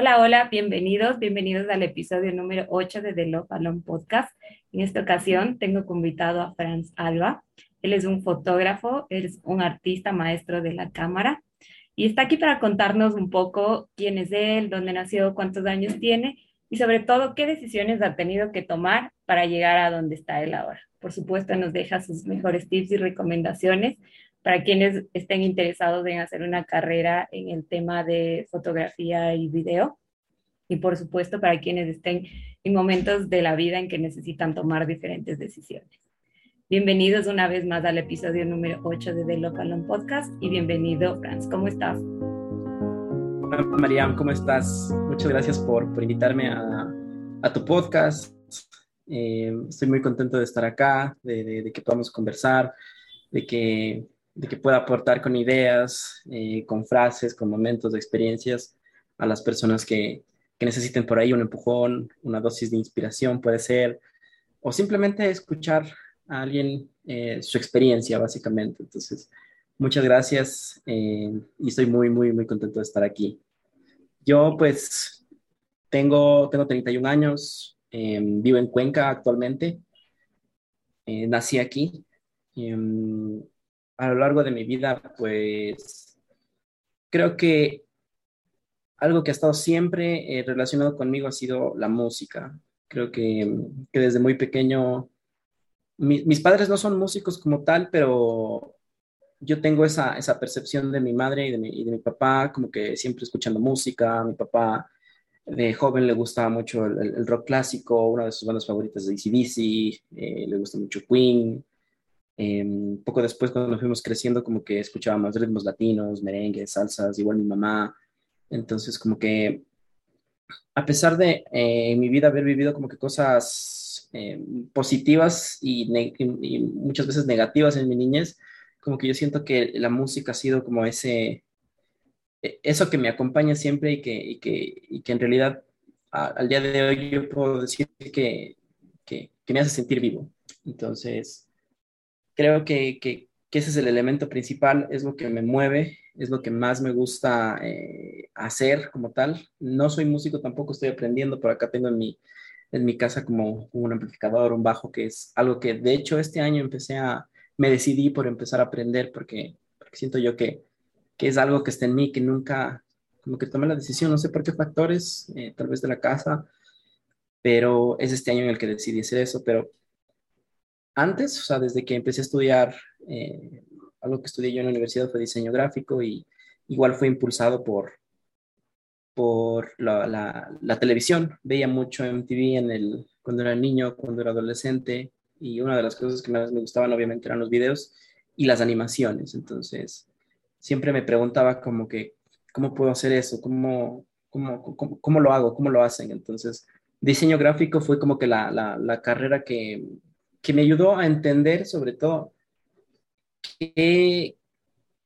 Hola, hola, bienvenidos, bienvenidos al episodio número 8 de The Love Alone Podcast. En esta ocasión tengo invitado a Franz Alba. Él es un fotógrafo, es un artista maestro de la cámara y está aquí para contarnos un poco quién es él, dónde nació, cuántos años tiene y sobre todo qué decisiones ha tenido que tomar para llegar a donde está él ahora. Por supuesto, nos deja sus mejores tips y recomendaciones para quienes estén interesados en hacer una carrera en el tema de fotografía y video. Y por supuesto, para quienes estén en momentos de la vida en que necesitan tomar diferentes decisiones. Bienvenidos una vez más al episodio número 8 de The Local Podcast y bienvenido, Franz. ¿Cómo estás? Hola, Mariam, ¿cómo estás? Muchas gracias por, por invitarme a, a, tu podcast. Eh, estoy muy contento de estar acá, de, de, de que podamos conversar, de que de que pueda aportar con ideas, eh, con frases, con momentos de experiencias a las personas que, que, necesiten por ahí un empujón, una dosis de inspiración puede ser, o simplemente escuchar a alguien eh, su experiencia, básicamente. Entonces, muchas gracias eh, y estoy muy, muy, muy contento de estar aquí. Yo, pues, tengo, tengo 31 años, vivo en Cuenca actualmente, nací aquí. A lo largo de mi vida, pues creo que algo que ha estado siempre eh, relacionado conmigo ha sido la música. Creo que, que desde muy pequeño, mis padres no son músicos como tal, pero yo tengo esa, esa percepción de mi madre y de mi, de mi, papá, como que siempre escuchando música. Mi papá de joven le gustaba mucho el, rock clásico, una de sus bandas favoritas de ACDC, eh, le gusta mucho Queen, eh, poco después, cuando fuimos creciendo, como que escuchábamos ritmos latinos, merengues, salsas, igual mi mamá. Entonces, como que a pesar de eh, en mi vida haber vivido como que cosas eh, positivas y, y, muchas veces negativas en mi niñez, como que yo siento que la música ha sido como ese, e, eso que me acompaña siempre y que, y que, y que en realidad a, al día de hoy yo puedo decir que, que, que me hace sentir vivo. Entonces, creo que, que, que, ese es el elemento principal, es lo que me mueve, es lo que más me gusta eh, hacer como tal. No soy músico, tampoco estoy aprendiendo, por acá tengo en mi, en mi casa como un amplificador, un bajo, que es algo que de hecho este año empecé a, me decidí por empezar a aprender porque, porque siento yo que, que es algo que está en mí, que nunca, como que tomé la decisión, no sé por qué factores, eh, tal vez de la casa, pero es este año en el que decidí hacer eso, pero antes, o sea, desde que empecé a estudiar, eh, algo que estudié yo en la universidad fue diseño gráfico y igual fue impulsado por, por la, la, televisión. Veía mucho MTV en el, cuando era niño, cuando era adolescente y una de las cosas que más me gustaban obviamente eran los videos y las animaciones. Entonces, siempre me preguntaba como que, ¿cómo puedo hacer eso? ¿Cómo, cómo, cómo, cómo lo hago? ¿Cómo lo hacen? Entonces, diseño gráfico fue como que la, la carrera que, que me ayudó a entender sobre todo qué,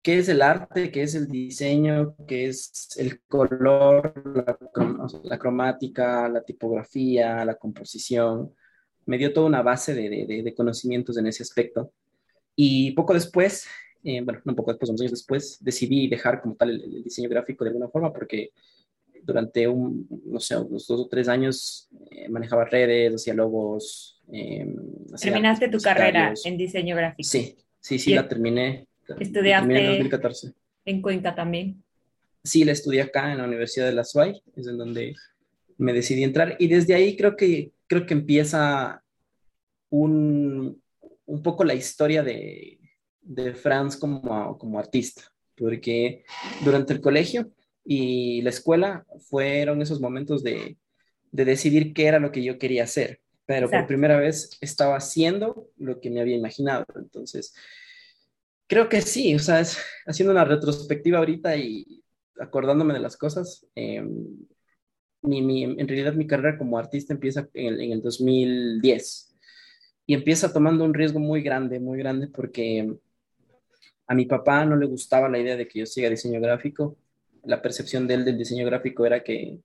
qué es el arte, qué es el diseño, qué es el color, la, la cromática, la tipografía, la composición. Me dio toda una base de, de, de conocimientos en ese aspecto. Y poco después, eh, bueno, no poco después, unos años después, decidí dejar como tal el, el, diseño gráfico de alguna forma porque durante un, no sé, unos dos o tres años eh, manejaba redes, hacía logos, eh, ¿Terminaste tu carrera en diseño gráfico? Sí, sí, sí, la terminé. ¿Estudiaste en 2014. en Cuenca también? Sí, la estudié acá en la Universidad de la SUAY, es en donde me decidí entrar y desde ahí creo que, creo que empieza un, un poco la historia de, de Franz como, como artista, porque durante el colegio y la escuela fueron esos momentos de, de decidir qué era lo que yo quería hacer pero Exacto. por primera vez estaba haciendo lo que me había imaginado. Entonces, creo que sí, o sea, es, haciendo una retrospectiva ahorita y acordándome de las cosas, eh, mi, mi, en realidad mi carrera como artista empieza en el, en el 2010 y empieza tomando un riesgo muy grande, muy grande porque a mi papá no le gustaba la idea de que yo siga diseño gráfico. La percepción de él del diseño gráfico era que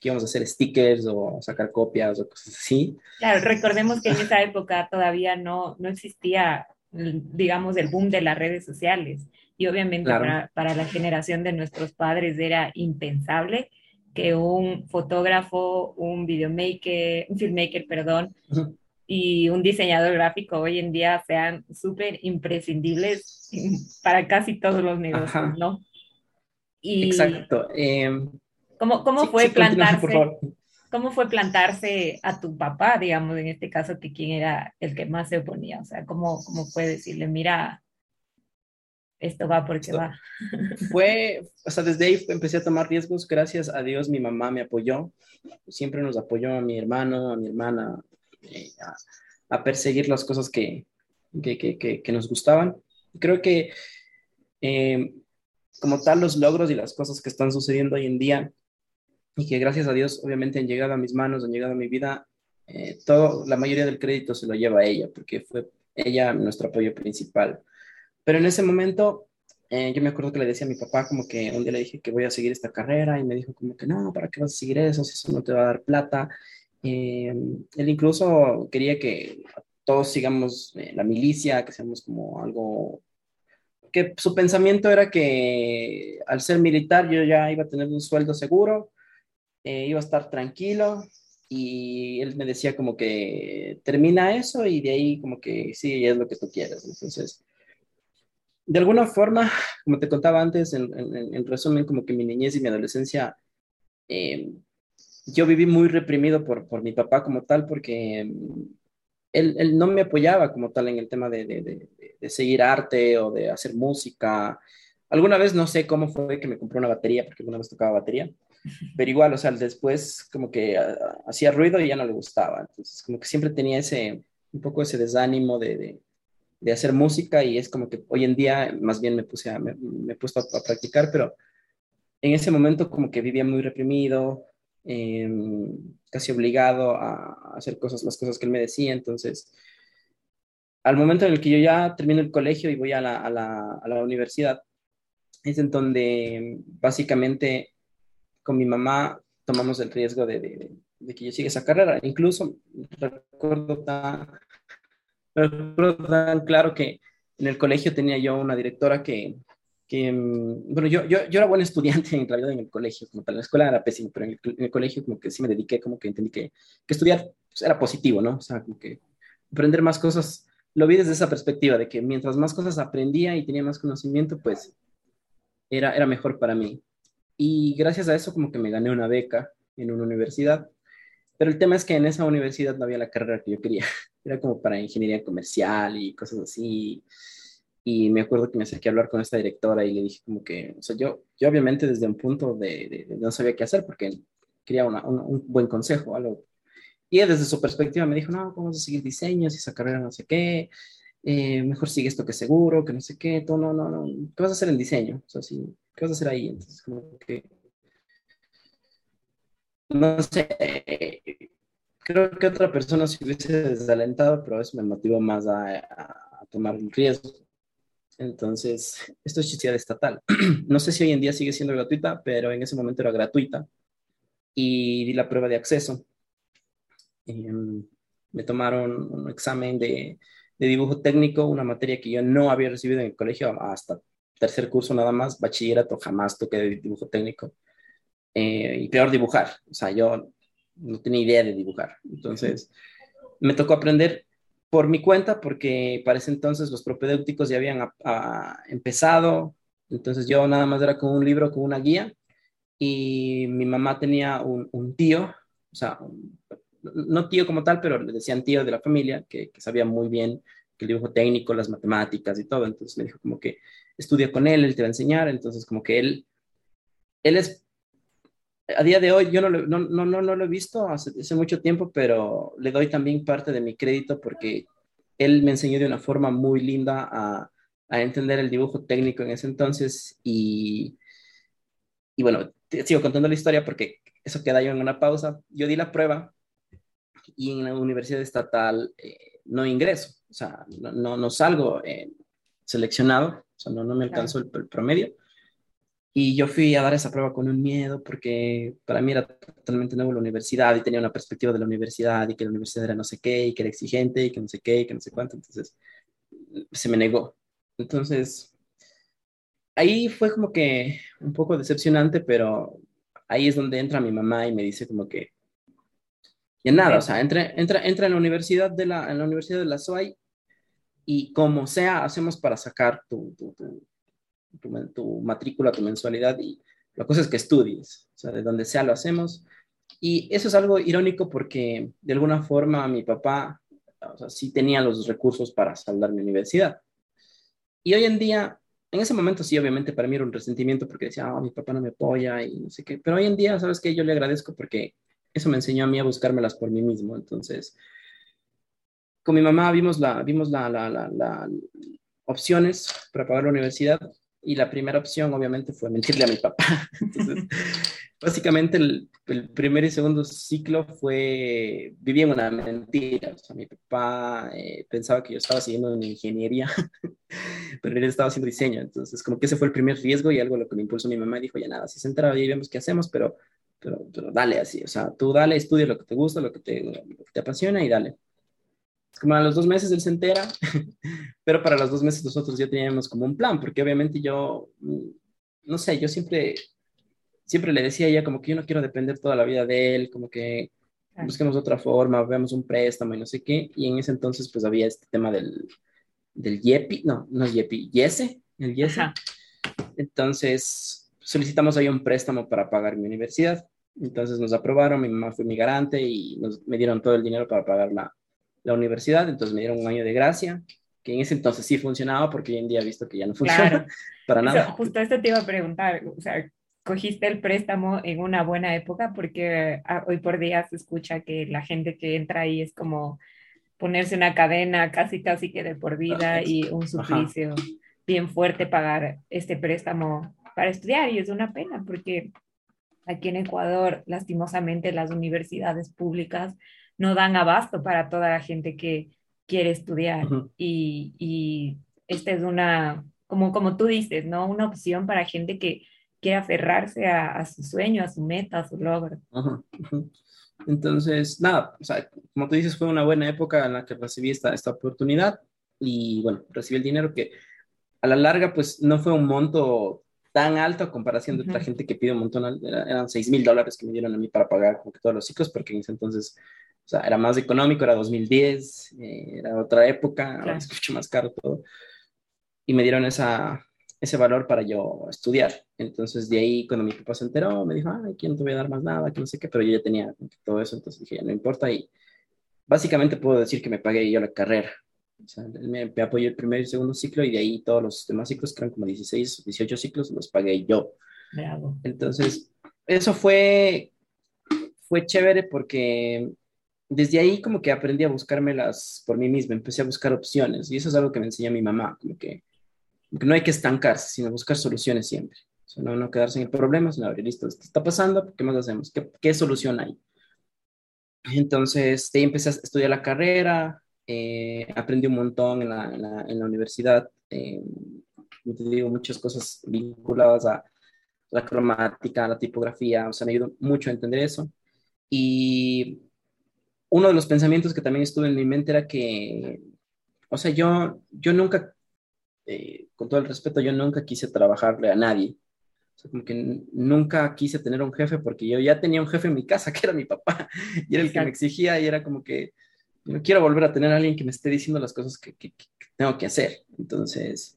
que íbamos a hacer stickers o sacar copias o cosas así. Claro, recordemos que en esa época todavía no, no existía, digamos, el boom de las redes sociales. Y obviamente claro. para, para, la generación de nuestros padres era impensable que un fotógrafo, un videomaker, un filmmaker, perdón, y un diseñador gráfico hoy en día sean súper imprescindibles para casi todos los negocios, ¿no? Exacto. Em, ¿Cómo, cómo fue plantarse? ¿Cómo fue plantarse a tu papá, digamos, en este caso, que quién era el que más se oponía? O sea, ¿cómo, cómo fue decirle, mira, esto va porque va? Fue, o sea, desde ahí empecé a tomar riesgos. Gracias a Dios mi mamá me apoyó. Siempre nos apoyó a mi hermano, a mi hermana, eh, a, perseguir las cosas que, que, que, que nos gustaban. Creo que eh, como tal los logros y las cosas que están sucediendo hoy en día y que gracias a Dios obviamente han llegado a mis manos, han llegado a mi vida, eh, todo, la mayoría del crédito se lo lleva a ella, porque fue ella nuestro apoyo principal. Pero en ese momento, eh, yo me acuerdo que le decía a mi papá como que un día le dije que voy a seguir esta carrera y me dijo como que no, ¿para qué vas a seguir eso si eso no te va a dar plata? Eh, él incluso quería que todos sigamos la milicia, que seamos como algo que su pensamiento era que al ser militar yo ya iba a tener un sueldo seguro, eh, iba a estar tranquilo y él me decía como que termina eso y de ahí como que sí, es lo que tú quieres. Entonces, de alguna forma, como te contaba antes, en, en, resumen, como que mi niñez y mi adolescencia, eh, yo viví muy reprimido por, por mi papá como tal, porque mm, él, él, no me apoyaba como tal en el tema de, de, de, seguir arte o de hacer música. Alguna vez no sé cómo fue que me compró una batería, porque alguna vez tocaba batería pero igual, o sea, después como que ah, hacía ruido y ya no le gustaba. Entonces, como que siempre tenía ese, un poco ese desánimo de, de, hacer música y es como que hoy en día más bien me puse a, me, he puesto a, practicar, pero en ese momento como que vivía muy reprimido, em, casi obligado a hacer cosas, las cosas que él me decía. Entonces, al momento en el que yo ya termino el colegio y voy a la, a la, a la universidad, es en donde básicamente con mi mamá tomamos el riesgo de, que yo siga esa carrera. Incluso recuerdo tan, claro que en el colegio tenía yo una directora que, que mm, bueno, yo, yo, yo, era buen estudiante en realidad en el colegio, como tal, la escuela era pésimo, pero en el, colegio como que sí me dediqué, como que entendí que, que estudiar pues, era positivo, ¿no? O sea, como que aprender más cosas, lo vi desde esa perspectiva, de que mientras más cosas aprendía y tenía más conocimiento, pues era, era mejor para mí. Y gracias a eso como que me gané una beca en una universidad. Pero el tema es que en esa universidad no había la carrera que yo quería. Era como para ingeniería comercial y cosas así. Y me acuerdo que me acerqué a hablar con esta directora y le dije como que, o sea, yo, yo obviamente desde un punto de, no sabía qué hacer porque quería un buen consejo, algo. Y desde su perspectiva me dijo, no, vamos a seguir diseños y esa carrera no sé qué. Eh, mejor sigue esto que seguro, que no sé qué, todo, no, no, no, ¿qué vas a hacer en diseño? O sea, sí, ¿qué vas a hacer ahí? Entonces, como que, no sé, creo que otra persona se hubiese desalentado, pero eso me motivó más a, a tomar el riesgo. Entonces, esto es de estatal. No sé si hoy en día sigue siendo gratuita, pero en ese momento era gratuita. Y di la prueba de acceso. Y, um, me tomaron un examen de de dibujo técnico, una materia que yo no había recibido en el colegio hasta tercer curso nada más, bachillerato, jamás toqué dibujo técnico. Eh, y peor dibujar, o sea, yo no tenía idea de dibujar. Entonces, me tocó aprender por mi cuenta, porque para ese entonces los propedéuticos ya habían empezado, entonces yo nada más era con un libro, con una guía, y mi mamá tenía un, tío, o sea, no tío como tal, pero le decían tío de la familia, que, sabía muy bien el dibujo técnico, las matemáticas y todo. Entonces me dijo como que estudia con él, él te va a enseñar. Entonces como que él, él es, a día de hoy yo no lo, no, no, no, lo he visto hace, hace, mucho tiempo, pero le doy también parte de mi crédito porque él me enseñó de una forma muy linda a, a entender el dibujo técnico en ese entonces y, y bueno, sigo contando la historia porque eso queda yo en una pausa. Yo di la prueba y en la universidad estatal eh, no ingreso, o sea, no, no, salgo eh, seleccionado, o sea, no, no me alcanzó el, promedio. Y yo fui a dar esa prueba con un miedo porque para mí era totalmente nuevo la universidad y tenía una perspectiva de la universidad y que la universidad era no sé qué y que era exigente y que no sé qué y que no sé cuánto. Entonces se me negó. Entonces ahí fue como que un poco decepcionante, pero ahí es donde entra mi mamá y me dice como que, ya nada, o sea, entra, entra, entra en la universidad de la, en la universidad de la SOAI y como sea, hacemos para sacar tu, tu, tu, matrícula, tu mensualidad y la cosa es que estudies, o sea, de donde sea lo hacemos. Y eso es algo irónico porque de alguna forma mi papá, o sea, sí tenía los recursos para saldar mi universidad. Y hoy en día, en ese momento sí, obviamente para mí era un resentimiento porque decía, ah, mi papá no me apoya y no sé qué, pero hoy en día, ¿sabes qué? Yo le agradezco porque eso me enseñó a mí a buscármelas por mí mismo. Entonces, con mi mamá vimos la, vimos la, la, la, opciones para pagar la universidad y la primera opción obviamente fue mentirle a mi papá. Entonces, básicamente el, el, primer y segundo ciclo fue, viví en una mentira. O sea, mi papá eh, pensaba que yo estaba siguiendo una ingeniería, pero él estaba haciendo diseño. Entonces, como que ese fue el primer riesgo y algo lo que me impulsó mi mamá. Dijo, ya nada, si se entraba y vemos qué hacemos, pero, pero, pero, dale así. O sea, tú dale, estudia lo que te gusta, lo que te, lo que te apasiona y dale como a los dos meses él se entera, pero para los dos meses nosotros ya teníamos como un plan, porque obviamente yo, no sé, yo siempre, siempre le decía a ella como que yo no quiero depender toda la vida de él, como que busquemos otra forma, veamos un préstamo y no sé qué, y en ese entonces pues había este tema del, del YEPI, no, no es YEPI, YESE, el YESE. Entonces solicitamos ahí un préstamo para pagar mi universidad, entonces nos aprobaron, mi mamá fue mi garante y nos, me dieron todo el dinero para pagar la, la universidad, entonces me dieron un año de gracia, que en ese entonces sí funcionaba, porque hoy en día he visto que ya no funciona para nada. justo esto te iba a preguntar, o sea, cogiste el préstamo en una buena época, porque ah, hoy por día se escucha que la gente que entra ahí es como ponerse una cadena casi casi que de por vida y un suplicio bien fuerte pagar este préstamo para estudiar y es una pena porque aquí en Ecuador lastimosamente las universidades públicas no dan abasto para toda la gente que quiere estudiar. y, y, esta es una, como, como tú dices, ¿no? Una opción para gente que quiere aferrarse a, su sueño, a su meta, a su logro. Entonces, nada, o sea, como tú dices, fue una buena época en la que recibí esta, esta oportunidad y bueno, recibí el dinero que a la larga pues no fue un monto tan alto a comparación de otra gente que pide un montón, eran 6 mil dólares que me dieron a mí para pagar como que todos los ciclos, porque en ese entonces o sea, era más económico, era 2010, eh, era otra época, es mucho más caro todo. Y me dieron esa, ese valor para yo estudiar. Entonces, de ahí, cuando mi papá se enteró, me dijo, ay, aquí no te voy a dar más nada, que no sé qué, pero yo ya tenía todo eso, entonces dije, no importa. Y básicamente puedo decir que me pagué yo la carrera. O sea, él me, me, apoyó el primer y segundo ciclo y de ahí todos los demás ciclos, que eran como 16, 18 ciclos, los pagué yo. Entonces, eso fue, fue chévere porque desde ahí como que aprendí a buscármelas por mí misma, empecé a buscar opciones y eso es algo que me enseñó mi mamá, como que, no hay que estancarse, sino buscar soluciones siempre. O sea, no, no quedarse en el problema, sino abrir, listo, ¿qué está pasando? ¿Qué más hacemos? ¿Qué, qué solución hay? Entonces, ahí empecé a estudiar la carrera, eh, aprendí un montón en la, en la, universidad, eh, te digo, muchas cosas vinculadas a la cromática, a la tipografía, o sea, me ayudó mucho a entender eso. Y uno de los pensamientos que también estuvo en mi mente era que, o sea, yo, yo nunca, eh, con todo el respeto, yo nunca quise trabajarle a nadie. O sea, como que nunca quise tener un jefe porque yo ya tenía un jefe en mi casa, que era mi papá, y era el que me exigía y era como que no quiero volver a tener a alguien que me esté diciendo las cosas que, que, tengo que hacer. Entonces,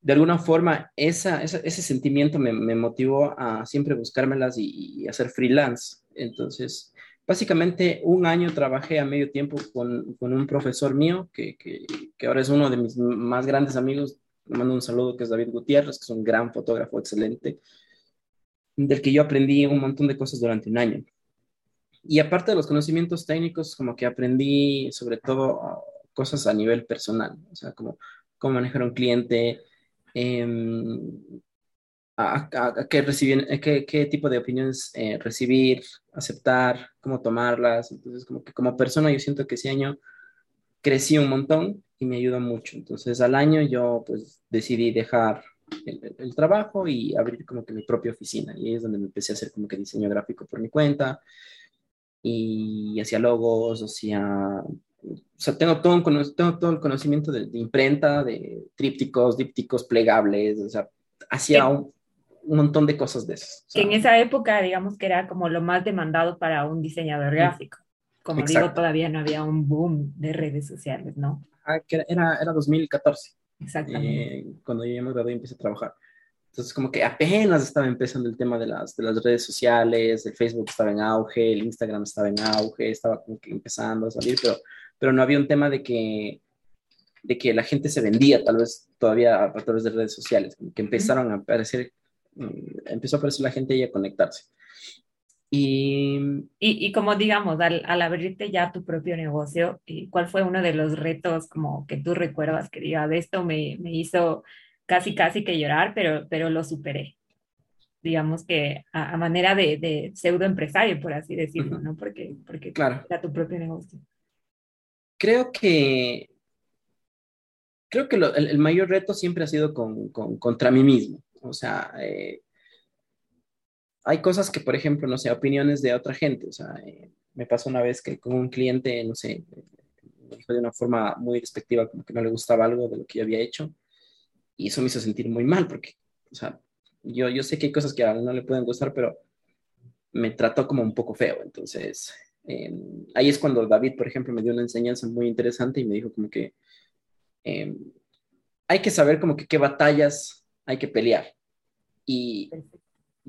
de alguna forma, esa, ese sentimiento me, me, motivó a siempre buscármelas y, y hacer freelance. Entonces, Básicamente un año trabajé a medio tiempo con, con un profesor mío, que, que, ahora es uno de mis más grandes amigos. Le mando un saludo, que es David Gutiérrez, que es un gran fotógrafo excelente, del que yo aprendí un montón de cosas durante un año. Y aparte de los conocimientos técnicos, como que aprendí sobre todo cosas a nivel personal, o sea, como cómo manejar un cliente, eh, a, qué, recibir, qué, qué, tipo de opiniones eh, recibir, aceptar, cómo tomarlas. Entonces, como que como persona yo siento que ese año crecí un montón y me ayudó mucho. Entonces, al año yo pues decidí dejar el, el, trabajo y abrir como que mi propia oficina. Y ahí es donde me empecé a hacer como que diseño gráfico por mi cuenta y hacía logos, hacía... O sea, tengo todo, un, tengo todo el conocimiento de, de imprenta, de trípticos, dípticos plegables, o sea, hacía un un montón de cosas de esas. que en esa época, digamos que era como lo más demandado para un diseñador gráfico. Como digo, todavía no había un boom de redes sociales, ¿no? Ah, que era, era 2014. Exactamente. Eh, cuando yo me gradué y empecé a trabajar. Entonces, como que apenas estaba empezando el tema de las, de las redes sociales, el Facebook estaba en auge, el Instagram estaba en auge, estaba como que empezando a salir, pero, pero no había un tema de que, de que la gente se vendía, tal vez todavía a través de redes sociales, que empezaron a aparecer, empezó a aparecer la gente y a conectarse. Y, y, y, como digamos, al, al, abrirte ya tu propio negocio, ¿cuál fue uno de los retos como que tú recuerdas que diga, de esto me, me hizo casi, casi que llorar, pero, pero lo superé? Digamos que a, a manera de, de, pseudo empresario, por así decirlo. ¿no? Porque, porque claro. era tu propio negocio. Creo que, creo que lo, el, el, mayor reto siempre ha sido con, con, contra mí mismo. O sea, eh, hay cosas que, por ejemplo, no sé, opiniones de otra gente. O sea, eh, me pasó una vez que con un cliente, no sé, me dijo de una forma muy despectiva, como que no le gustaba algo de lo que yo había hecho. Y eso me hizo sentir muy mal, porque, o sea, yo, yo sé que hay cosas que a él no le pueden gustar, pero me trató como un poco feo. Entonces, eh, ahí es cuando David, por ejemplo, me dio una enseñanza muy interesante y me dijo como que eh, hay que saber como que qué batallas hay que pelear. Y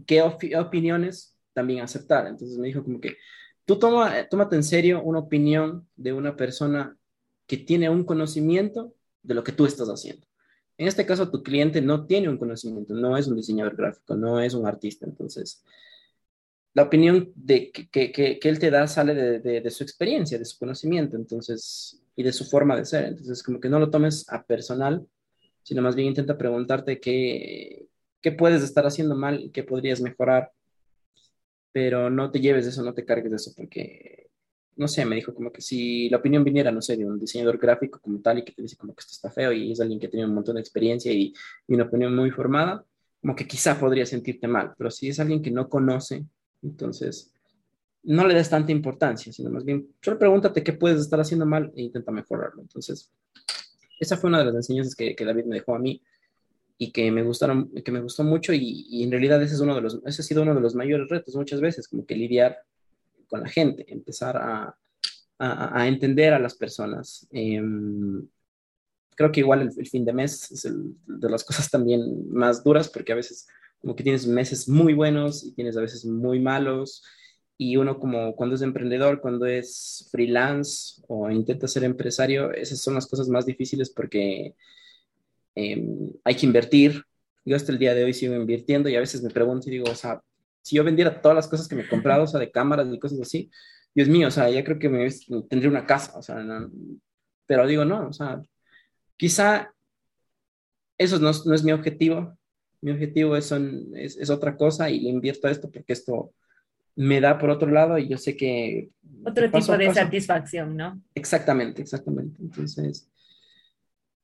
qué op opiniones también aceptar. Entonces me dijo como que tú toma, tómate en serio una opinión de una persona que tiene un conocimiento de lo que tú estás haciendo. En este caso, tu cliente no tiene un conocimiento, no es un diseñador gráfico, no es un artista. Entonces, la opinión de, que, que, que él te da sale de, de, de, su experiencia, de su conocimiento, entonces, y de su forma de ser. Entonces, como que no lo tomes a personal, sino más bien intenta preguntarte qué, qué puedes estar haciendo mal, qué podrías mejorar, pero no te lleves de eso, no te cargues de eso, porque, no sé, me dijo como que si la opinión viniera, no sé, de un diseñador gráfico como tal y que te dice como que esto está feo y es alguien que tiene un montón de experiencia y, y una opinión muy formada, como que quizá podría sentirte mal, pero si es alguien que no conoce, entonces no le des tanta importancia, sino más bien solo pregúntate qué puedes estar haciendo mal e intenta mejorarlo. Entonces, esa fue una de las enseñanzas que, David me dejó a mí y que me gustaron, que me gustó mucho y, en realidad ese es uno de los, ese ha sido uno de los mayores retos muchas veces, como que lidiar con la gente, empezar a, a, entender a las personas. Eh, creo que igual el, fin de mes es de las cosas también más duras porque a veces como que tienes meses muy buenos y tienes a veces muy malos y uno como cuando es emprendedor, cuando es freelance o intenta ser empresario, esas son las cosas más difíciles porque eh, hay que invertir. Yo hasta el día de hoy sigo invirtiendo y a veces me pregunto y digo, o sea, si yo vendiera todas las cosas que me he comprado, o sea, de cámaras y cosas así, Dios mío, o sea, ya creo que me tendría una casa, o sea, pero digo, no, o sea, quizá eso no, es mi objetivo. Mi objetivo es, es, es, otra cosa y le invierto a esto porque esto me da por otro lado y yo sé que... Otro tipo de satisfacción, ¿no? Exactamente, exactamente. Entonces,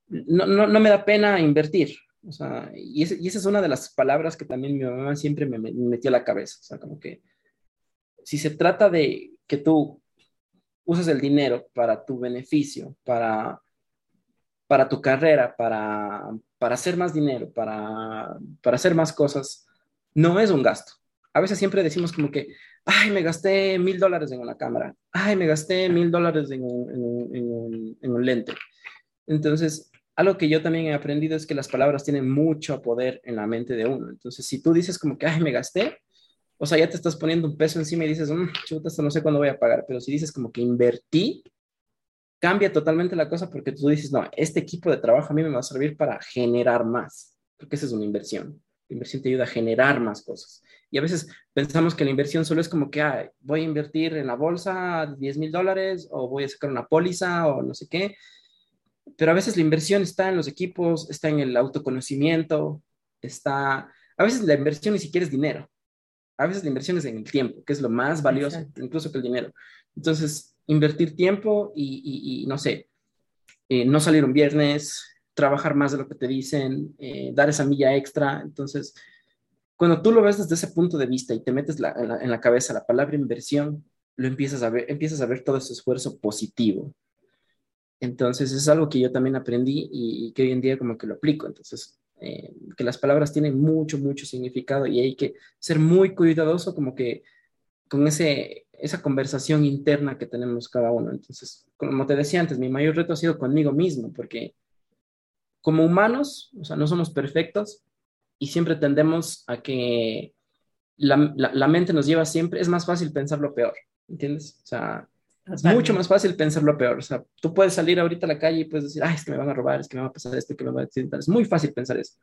no, no, no me da pena invertir. O sea, y, es, y, esa es una de las palabras que también mi mamá siempre me, me, metió a la cabeza. O sea, como que si se trata de que tú uses el dinero para tu beneficio, para, para tu carrera, para, para hacer más dinero, para, para hacer más cosas, no es un gasto. A veces siempre decimos como que, ay, me gasté mil dólares en una cámara, ay, me gasté mil dólares en, en, en, en un lente. Entonces, algo que yo también he aprendido es que las palabras tienen mucho poder en la mente de uno. Entonces, si tú dices como que, ay, me gasté, o sea, ya te estás poniendo un peso encima y dices, mmm, chuta, esto no sé cuándo voy a pagar. Pero si dices como que invertí, cambia totalmente la cosa porque tú dices, no, este equipo de trabajo a mí me va a servir para generar más, porque esa es una inversión. La inversión te ayuda a generar más cosas. Y a veces pensamos que la inversión solo es como que, ay, voy a invertir en la bolsa 10 mil dólares o voy a sacar una póliza o no sé qué pero a veces la inversión está en los equipos, está en el autoconocimiento, está, a veces la inversión ni siquiera es dinero, a veces la inversión es en el tiempo, que es lo más valioso, Exacto. incluso que el dinero. Entonces, invertir tiempo y, y, y no sé, eh, no salir un viernes, trabajar más de lo que te dicen, eh, dar esa milla extra. Entonces, cuando tú lo ves desde ese punto de vista y te metes la, en, la, en la cabeza la palabra inversión, lo empiezas a ver, empiezas a ver todo ese esfuerzo positivo entonces es algo que yo también aprendí y, y, que hoy en día como que lo aplico. Entonces eh, que las palabras tienen mucho, mucho significado y hay que ser muy cuidadoso como que con ese, esa conversación interna que tenemos cada uno. Entonces, como te decía antes, mi mayor reto ha sido conmigo mismo, porque como humanos, o sea, no somos perfectos y siempre tendemos a que la, la, mente nos lleva siempre, es más fácil pensar lo peor, ¿entiendes? O sea, es mucho más fácil pensar lo peor. O sea, tú puedes salir ahorita a la calle y puedes decir, ay, es que me van a robar, es que me va a pasar esto, que me va a decir Es muy fácil pensar eso.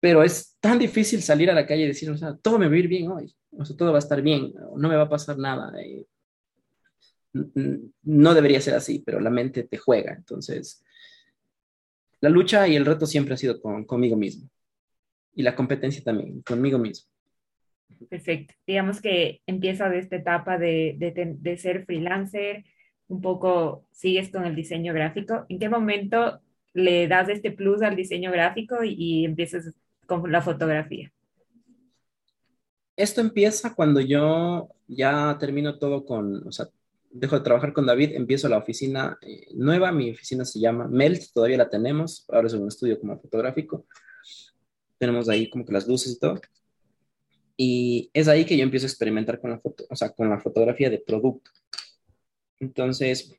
Pero es tan difícil salir a la calle y decir, o sea, todo me va a ir bien hoy, o sea, todo va a estar bien, no me va a pasar nada. Eh, no debería ser así, pero la mente te juega. Entonces, la lucha y el reto siempre ha sido con, conmigo mismo. Y la competencia también, conmigo mismo. Perfecto. Digamos que empieza de esta etapa de, de, ser freelancer, un poco sigues con el diseño gráfico. ¿En qué momento le das este plus al diseño gráfico y, y empiezas con la fotografía? Esto empieza cuando yo ya termino todo con, o sea, dejo de trabajar con David, empiezo la oficina eh, nueva, mi oficina se llama Melt, todavía la tenemos, ahora es un estudio como fotográfico, tenemos ahí como que las luces y todo, y es ahí que yo empiezo a experimentar con la foto, o sea, con la fotografía de producto. Entonces,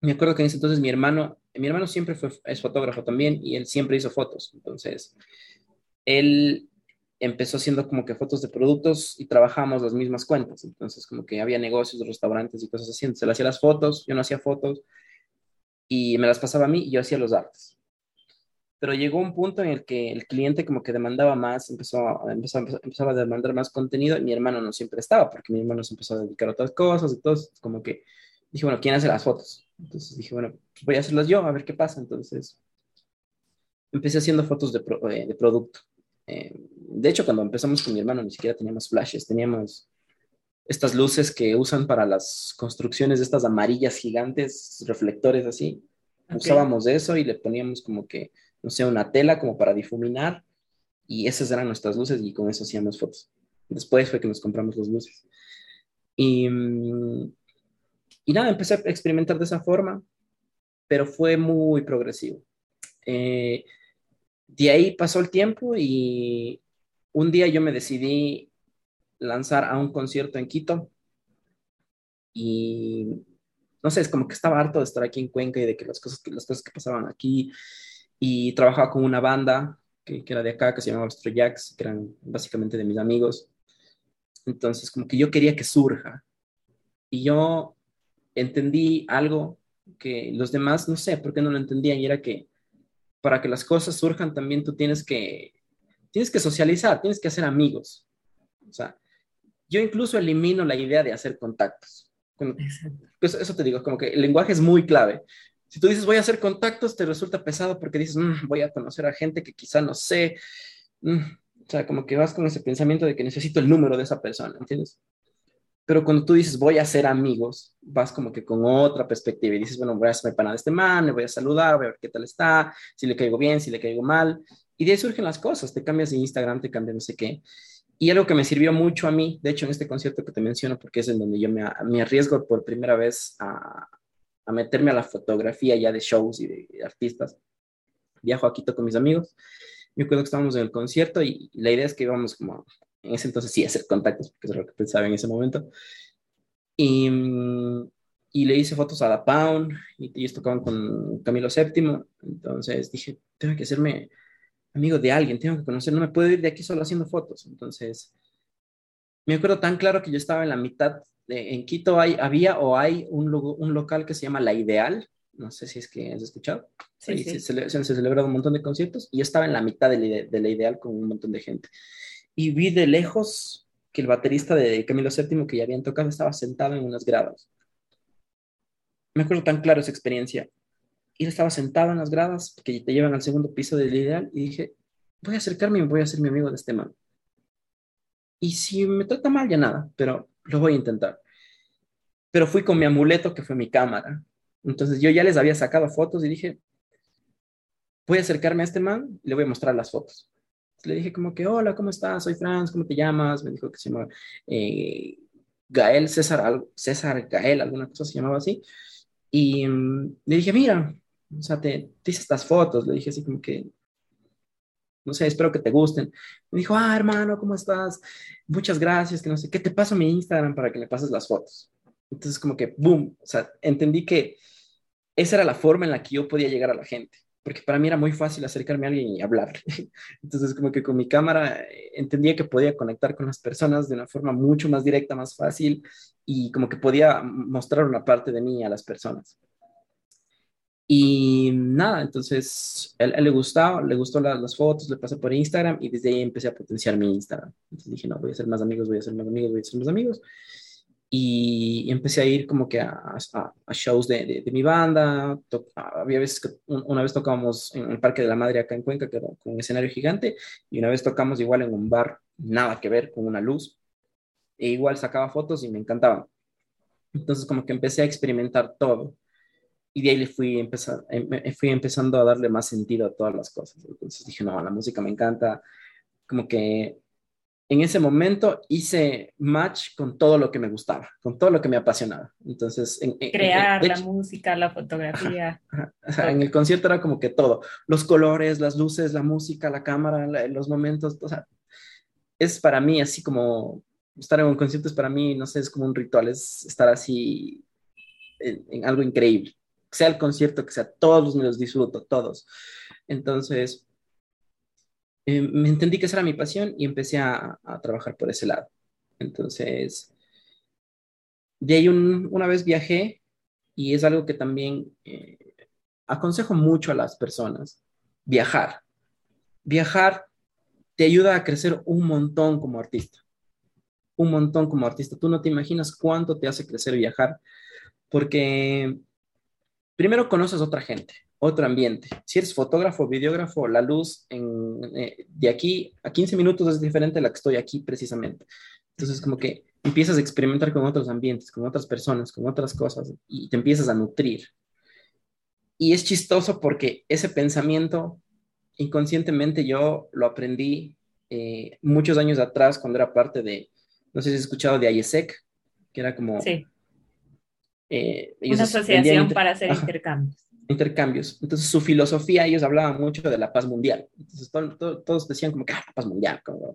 me acuerdo que en ese entonces mi hermano, mi hermano siempre fue, es fotógrafo también y él siempre hizo fotos. Entonces, él empezó haciendo como que fotos de productos y trabajábamos las mismas cuentas. Entonces, como que había negocios, restaurantes y cosas así. Se le hacía las fotos, yo no hacía fotos y me las pasaba a mí y yo hacía los artes pero llegó un punto en el que el cliente como que demandaba más, empezó, empezó, empezaba a demandar más contenido y mi hermano no siempre estaba, porque mi hermano se empezó a dedicar a otras cosas y todo, como que dije, bueno, ¿quién hace las fotos? Entonces dije, bueno, pues voy a hacerlas yo, a ver qué pasa. Entonces empecé haciendo fotos de, eh, de producto. Eh, de hecho, cuando empezamos con mi hermano ni siquiera teníamos flashes, teníamos estas luces que usan para las construcciones estas amarillas gigantes, reflectores así. Usábamos eso y le poníamos como que no sé, una tela como para difuminar y esas eran nuestras luces y con eso hacíamos fotos. Después fue que nos compramos las luces. Y, mm, y nada, empecé a experimentar de esa forma, pero fue muy progresivo. Eh, de ahí pasó el tiempo y un día yo me decidí lanzar a un concierto en Quito y no sé, es como que estaba harto de estar aquí en Cuenca y de que las cosas las cosas que pasaban aquí y trabajaba con una banda que, que era de acá, que se llamaba Astro Jacks, que eran básicamente de mis amigos. Entonces, como que yo quería que surja. Y yo entendí algo que los demás, no sé por qué no lo entendían, y era que para que las cosas surjan también tú tienes que, tienes que socializar, tienes que hacer amigos. O sea, yo incluso elimino la idea de hacer contactos. Pues eso te digo, como que el lenguaje es muy clave. Si tú dices voy a hacer contactos, te resulta pesado porque dices mm, voy a conocer a gente que quizá no sé. Mm, o sea, como que vas con ese pensamiento de que necesito el número de esa persona, ¿entiendes? Pero cuando tú dices voy a ser amigos, vas como que con otra perspectiva y dices, bueno, voy a hacer pana de este man, le voy a saludar, voy a ver qué tal está, si le caigo bien, si le caigo mal. Y de ahí surgen las cosas, te cambias de Instagram, te cambias no sé qué. Y algo que me sirvió mucho a mí, de hecho en este concierto que te menciono, porque es en donde yo me, me arriesgo por primera vez a, a meterme a la fotografía ya de shows y de, artistas. Viajo a Quito con mis amigos. Me acuerdo que estábamos en el concierto y, la idea es que íbamos como, en ese entonces sí, a hacer contactos, porque es lo que pensaba en ese momento. Y, y le hice fotos a la Pound y ellos tocaban con Camilo VII. Entonces dije, tengo que hacerme amigo de alguien, tengo que conocer, no me puedo ir de aquí solo haciendo fotos. Entonces, me acuerdo tan claro que yo estaba en la mitad en Quito hay, había o hay un, un, local que se llama La Ideal, no sé si es que has escuchado, sí, Se, se, se, celebrado un montón de conciertos y yo estaba en la mitad de la, de la, Ideal con un montón de gente. Y vi de lejos que el baterista de Camilo VII que ya habían tocado estaba sentado en unas gradas. Me acuerdo tan claro esa experiencia. Y él estaba sentado en las gradas que te llevan al segundo piso del Ideal y dije, voy a acercarme y voy a ser mi amigo de este man. Y si me trata mal, ya nada, pero lo voy a intentar. Pero fui con mi amuleto, que fue mi cámara. Entonces yo ya les había sacado fotos y dije, voy a acercarme a este man y le voy a mostrar las fotos. le dije como que, hola, ¿cómo estás? Soy Franz, ¿cómo te llamas? Me dijo que se llama eh, Gael, César, César Gael, alguna cosa se llamaba así. Y mm, le dije, mira, o sea, te, te hice estas fotos. Le dije así como que, no sé, espero que te gusten. Me dijo, ah, hermano, ¿cómo estás? Muchas gracias, que no sé, ¿qué te paso mi Instagram para que me pases las fotos? Entonces, como que, boom, o sea, entendí que esa era la forma en la que yo podía llegar a la gente, porque para mí era muy fácil acercarme a alguien y hablar. Entonces, como que con mi cámara eh, entendía que podía conectar con las personas de una forma mucho más directa, más fácil, y como que podía mostrar una parte de mí a las personas. Y nada, entonces él, él le gustaba, le gustó las fotos, le pasé por Instagram y desde ahí empecé a potenciar mi Instagram. Entonces dije, no, voy a hacer más amigos, voy a hacer más amigos, voy a hacer más amigos. Y empecé a ir como que a, a, shows de, de, mi banda. había veces que una vez tocábamos en el Parque de la Madre acá en Cuenca, que era con un escenario gigante, y una vez tocamos igual en un bar, nada que ver, con una luz. E igual sacaba fotos y me encantaban. Entonces como que empecé a experimentar todo y de ahí le fui, empezar, em, fui empezando a darle más sentido a todas las cosas. Entonces dije, no, la música me encanta. Como que en ese momento hice match con todo lo que me gustaba, con todo lo que me apasionaba. Entonces, en, crear la música, la fotografía. en el concierto era como que todo, los colores, las luces, la música, la cámara, los momentos, o sea, es para mí así como estar en un concierto es para mí, no sé, es como un ritual, es estar así en algo increíble sea el concierto, que sea, todos me los disfruto, todos. Entonces, eh, me entendí que esa era mi pasión y empecé a, trabajar por ese lado. Entonces, de ahí una vez viajé y es algo que también eh, aconsejo mucho a las personas, viajar. Viajar te ayuda a crecer un montón como artista. Un montón como artista. Tú no te imaginas cuánto te hace crecer viajar, porque primero conoces otra gente, otro ambiente. Si eres fotógrafo, videógrafo, la luz en, eh, de aquí a 15 minutos es diferente a la que estoy aquí precisamente. Entonces, como que empiezas a experimentar con otros ambientes, con otras personas, con otras cosas y te empiezas a nutrir. Y es chistoso porque ese pensamiento inconscientemente yo lo aprendí eh, muchos años atrás cuando era parte de, no sé si has escuchado de IESEC, que era como. Eh, Una asociación para hacer intercambios. Intercambios. Entonces, su filosofía, ellos hablaban mucho de la paz mundial. Entonces, todos decían como que, ah, la paz mundial, ¿cómo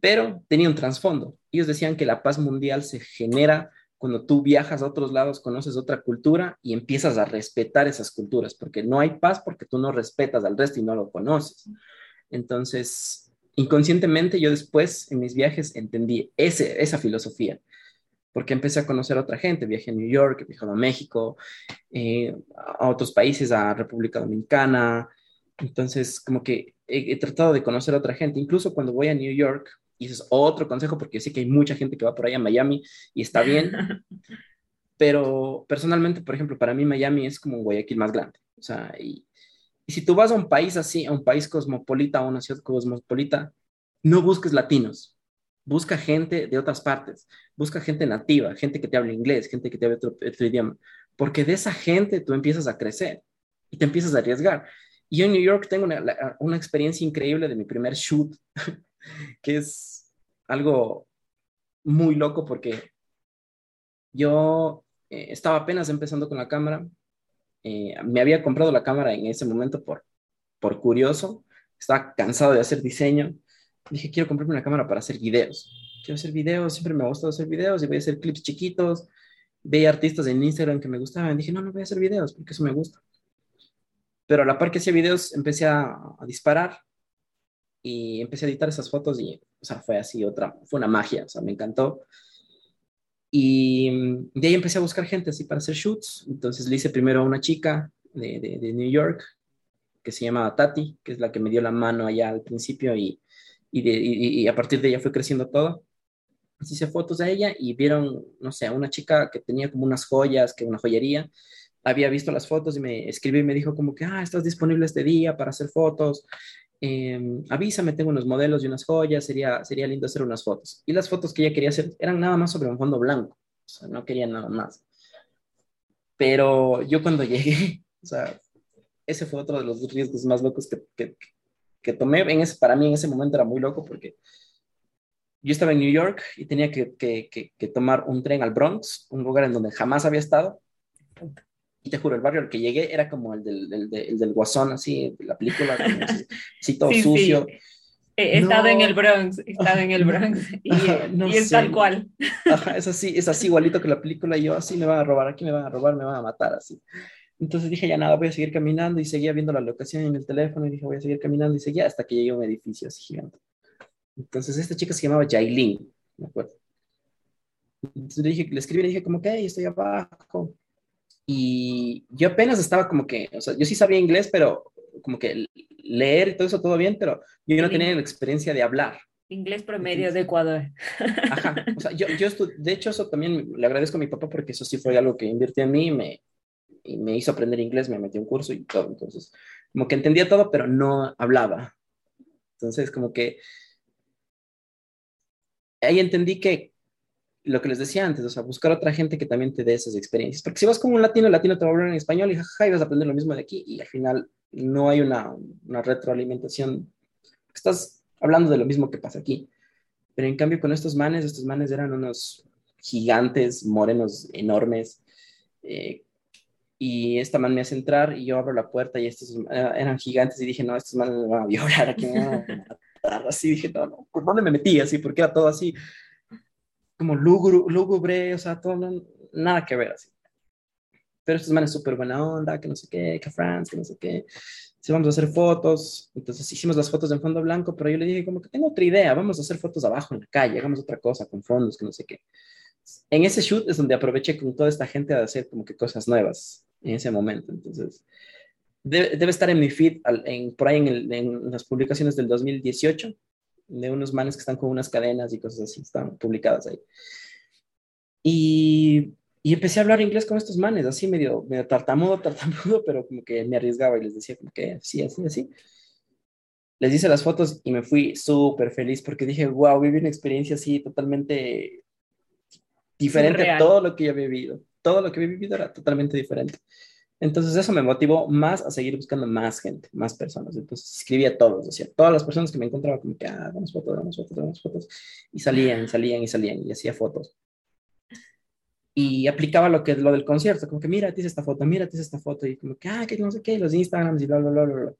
Pero tenía un trasfondo. Ellos decían que la paz mundial se genera cuando tú viajas a otros lados, conoces otra cultura y empiezas a respetar esas culturas, porque no hay paz porque tú no respetas al resto y no lo conoces. Entonces, inconscientemente yo después en mis viajes entendí ese, esa filosofía porque empecé a conocer a otra gente. Viajé a New York, viajé a México, eh, a otros países, a República Dominicana. Entonces, como que he, tratado de conocer a otra gente. Incluso cuando voy a New York, y ese es otro consejo, porque sé que hay mucha gente que va por ahí a Miami y está bien. pero personalmente, por ejemplo, para mí Miami es como un Guayaquil más grande. O sea, y, y si tú vas a un país así, a un país cosmopolita, a una ciudad cosmopolita, no busques latinos, busca gente de otras partes, busca gente nativa, gente que te hable inglés, gente que te hable otro, idioma, porque de esa gente tú empiezas a crecer y te empiezas a arriesgar. Y en New York tengo una, una experiencia increíble de mi primer shoot, que es algo muy loco porque yo eh, estaba apenas empezando con la cámara, eh, me había comprado la cámara en ese momento por, por curioso, estaba cansado de hacer diseño, dije, quiero comprarme una cámara para hacer videos. Quiero hacer videos, siempre me ha gustado hacer videos y voy a hacer clips chiquitos. Veía artistas en Instagram que me gustaban. Dije, no, no voy a hacer videos porque eso me gusta. Pero a la par que hacía videos, empecé a, disparar y empecé a editar esas fotos y, o sea, fue así otra, fue una magia, o sea, me encantó. Y de ahí empecé a buscar gente así para hacer shoots. Entonces le hice primero a una chica de, de, de New York que se llama Tati, que es la que me dio la mano allá al principio y y, a partir de ella fue creciendo todo. Hice fotos de ella y vieron, no sé, una chica que tenía como unas joyas, que una joyería, había visto las fotos y me escribió y me dijo como que, ah, estás disponible este día para hacer fotos, eh, avísame, tengo unos modelos y unas joyas, sería, sería lindo hacer unas fotos. Y las fotos que ella quería hacer eran nada más sobre un fondo blanco, o sea, no quería nada más. Pero yo cuando llegué, o sea, ese fue otro de los riesgos más locos que, que, que tomé, en ese, para mí en ese momento era muy loco porque yo estaba en New York y tenía que, que, que, tomar un tren al Bronx, un lugar en donde jamás había estado. y te juro, el barrio al que llegué era como el del, el del Guasón, así, la película, así, todo sucio. He estado en el Bronx, he estado en el Bronx y, y es tal cual. Ajá, es así, es así igualito que la película. Y yo, así me van a robar, aquí me van a robar, me van a matar, así. Entonces dije, ya nada, voy a seguir caminando y seguía viendo la locación en el teléfono y dije, voy a seguir caminando y seguía hasta que llegué a un edificio así gigante. Entonces esta chica se llamaba Jailin, me acuerdo. Entonces le, dije, le escribí, le dije como que estoy abajo. Y yo apenas estaba como que, o sea, yo sí sabía inglés, pero como que leer y todo eso todo bien, pero yo no tenía la experiencia de hablar. Inglés promedio de Ecuador. Ajá, o sea, yo, yo de hecho eso también le agradezco a mi papá porque eso sí fue algo que invirtió en mí y me, y me hizo aprender inglés, me metió un curso y todo, entonces como que entendía todo, pero no hablaba. Entonces como que ahí entendí que lo que les decía antes, o sea, buscar otra gente que también te dé esas experiencias. Porque si vas con un latino, el latino te va a hablar en español y jajaja, y vas a aprender lo mismo de aquí y al final no hay una, una retroalimentación. Estás hablando de lo mismo que pasa aquí. Pero en cambio con estos manes, estos manes eran unos gigantes, morenos, enormes. Eh, y esta man me hace entrar y yo abro la puerta y estos eran gigantes y dije, no, estos manes me van a violar, aquí me van a matar. Así dije, no, no, ¿por dónde me metí? Así, porque era todo así como lúgubre, o sea, todo, nada que ver así. Pero estos manes súper buena onda, que no sé qué, que France, que no sé qué. Sí, vamos a hacer fotos. Entonces hicimos las fotos en fondo blanco, pero yo le dije como que tengo otra idea, vamos a hacer fotos abajo en la calle, hagamos otra cosa con fondos, que no sé qué. En ese shoot es donde aproveché con toda esta gente a hacer como que cosas nuevas en ese momento. Entonces, debe, estar en mi feed, en, por ahí en, en las publicaciones del 2018, de unos manes que están con unas cadenas y cosas así, están publicadas ahí. Y, y empecé a hablar inglés con estos manes, así medio, medio tartamudo, tartamudo, pero como que me arriesgaba y les decía como que sí, así, así. Les hice las fotos y me fui súper feliz porque dije, wow, viví una experiencia así totalmente diferente a todo lo que yo había vivido. Todo lo que había vivido era totalmente diferente. Entonces eso me motivó más a seguir buscando más gente, más personas. Entonces escribía a todos, decía, todas las personas que me encontraba como que, ah, damos fotos, damos fotos, damos fotos. Y salían, salían y salían y hacía fotos. Y aplicaba lo que lo del concierto, como que mira, te esta foto, mira, te esta foto. Y como que, ah, que no sé qué, los Instagrams y bla, bla, bla, bla,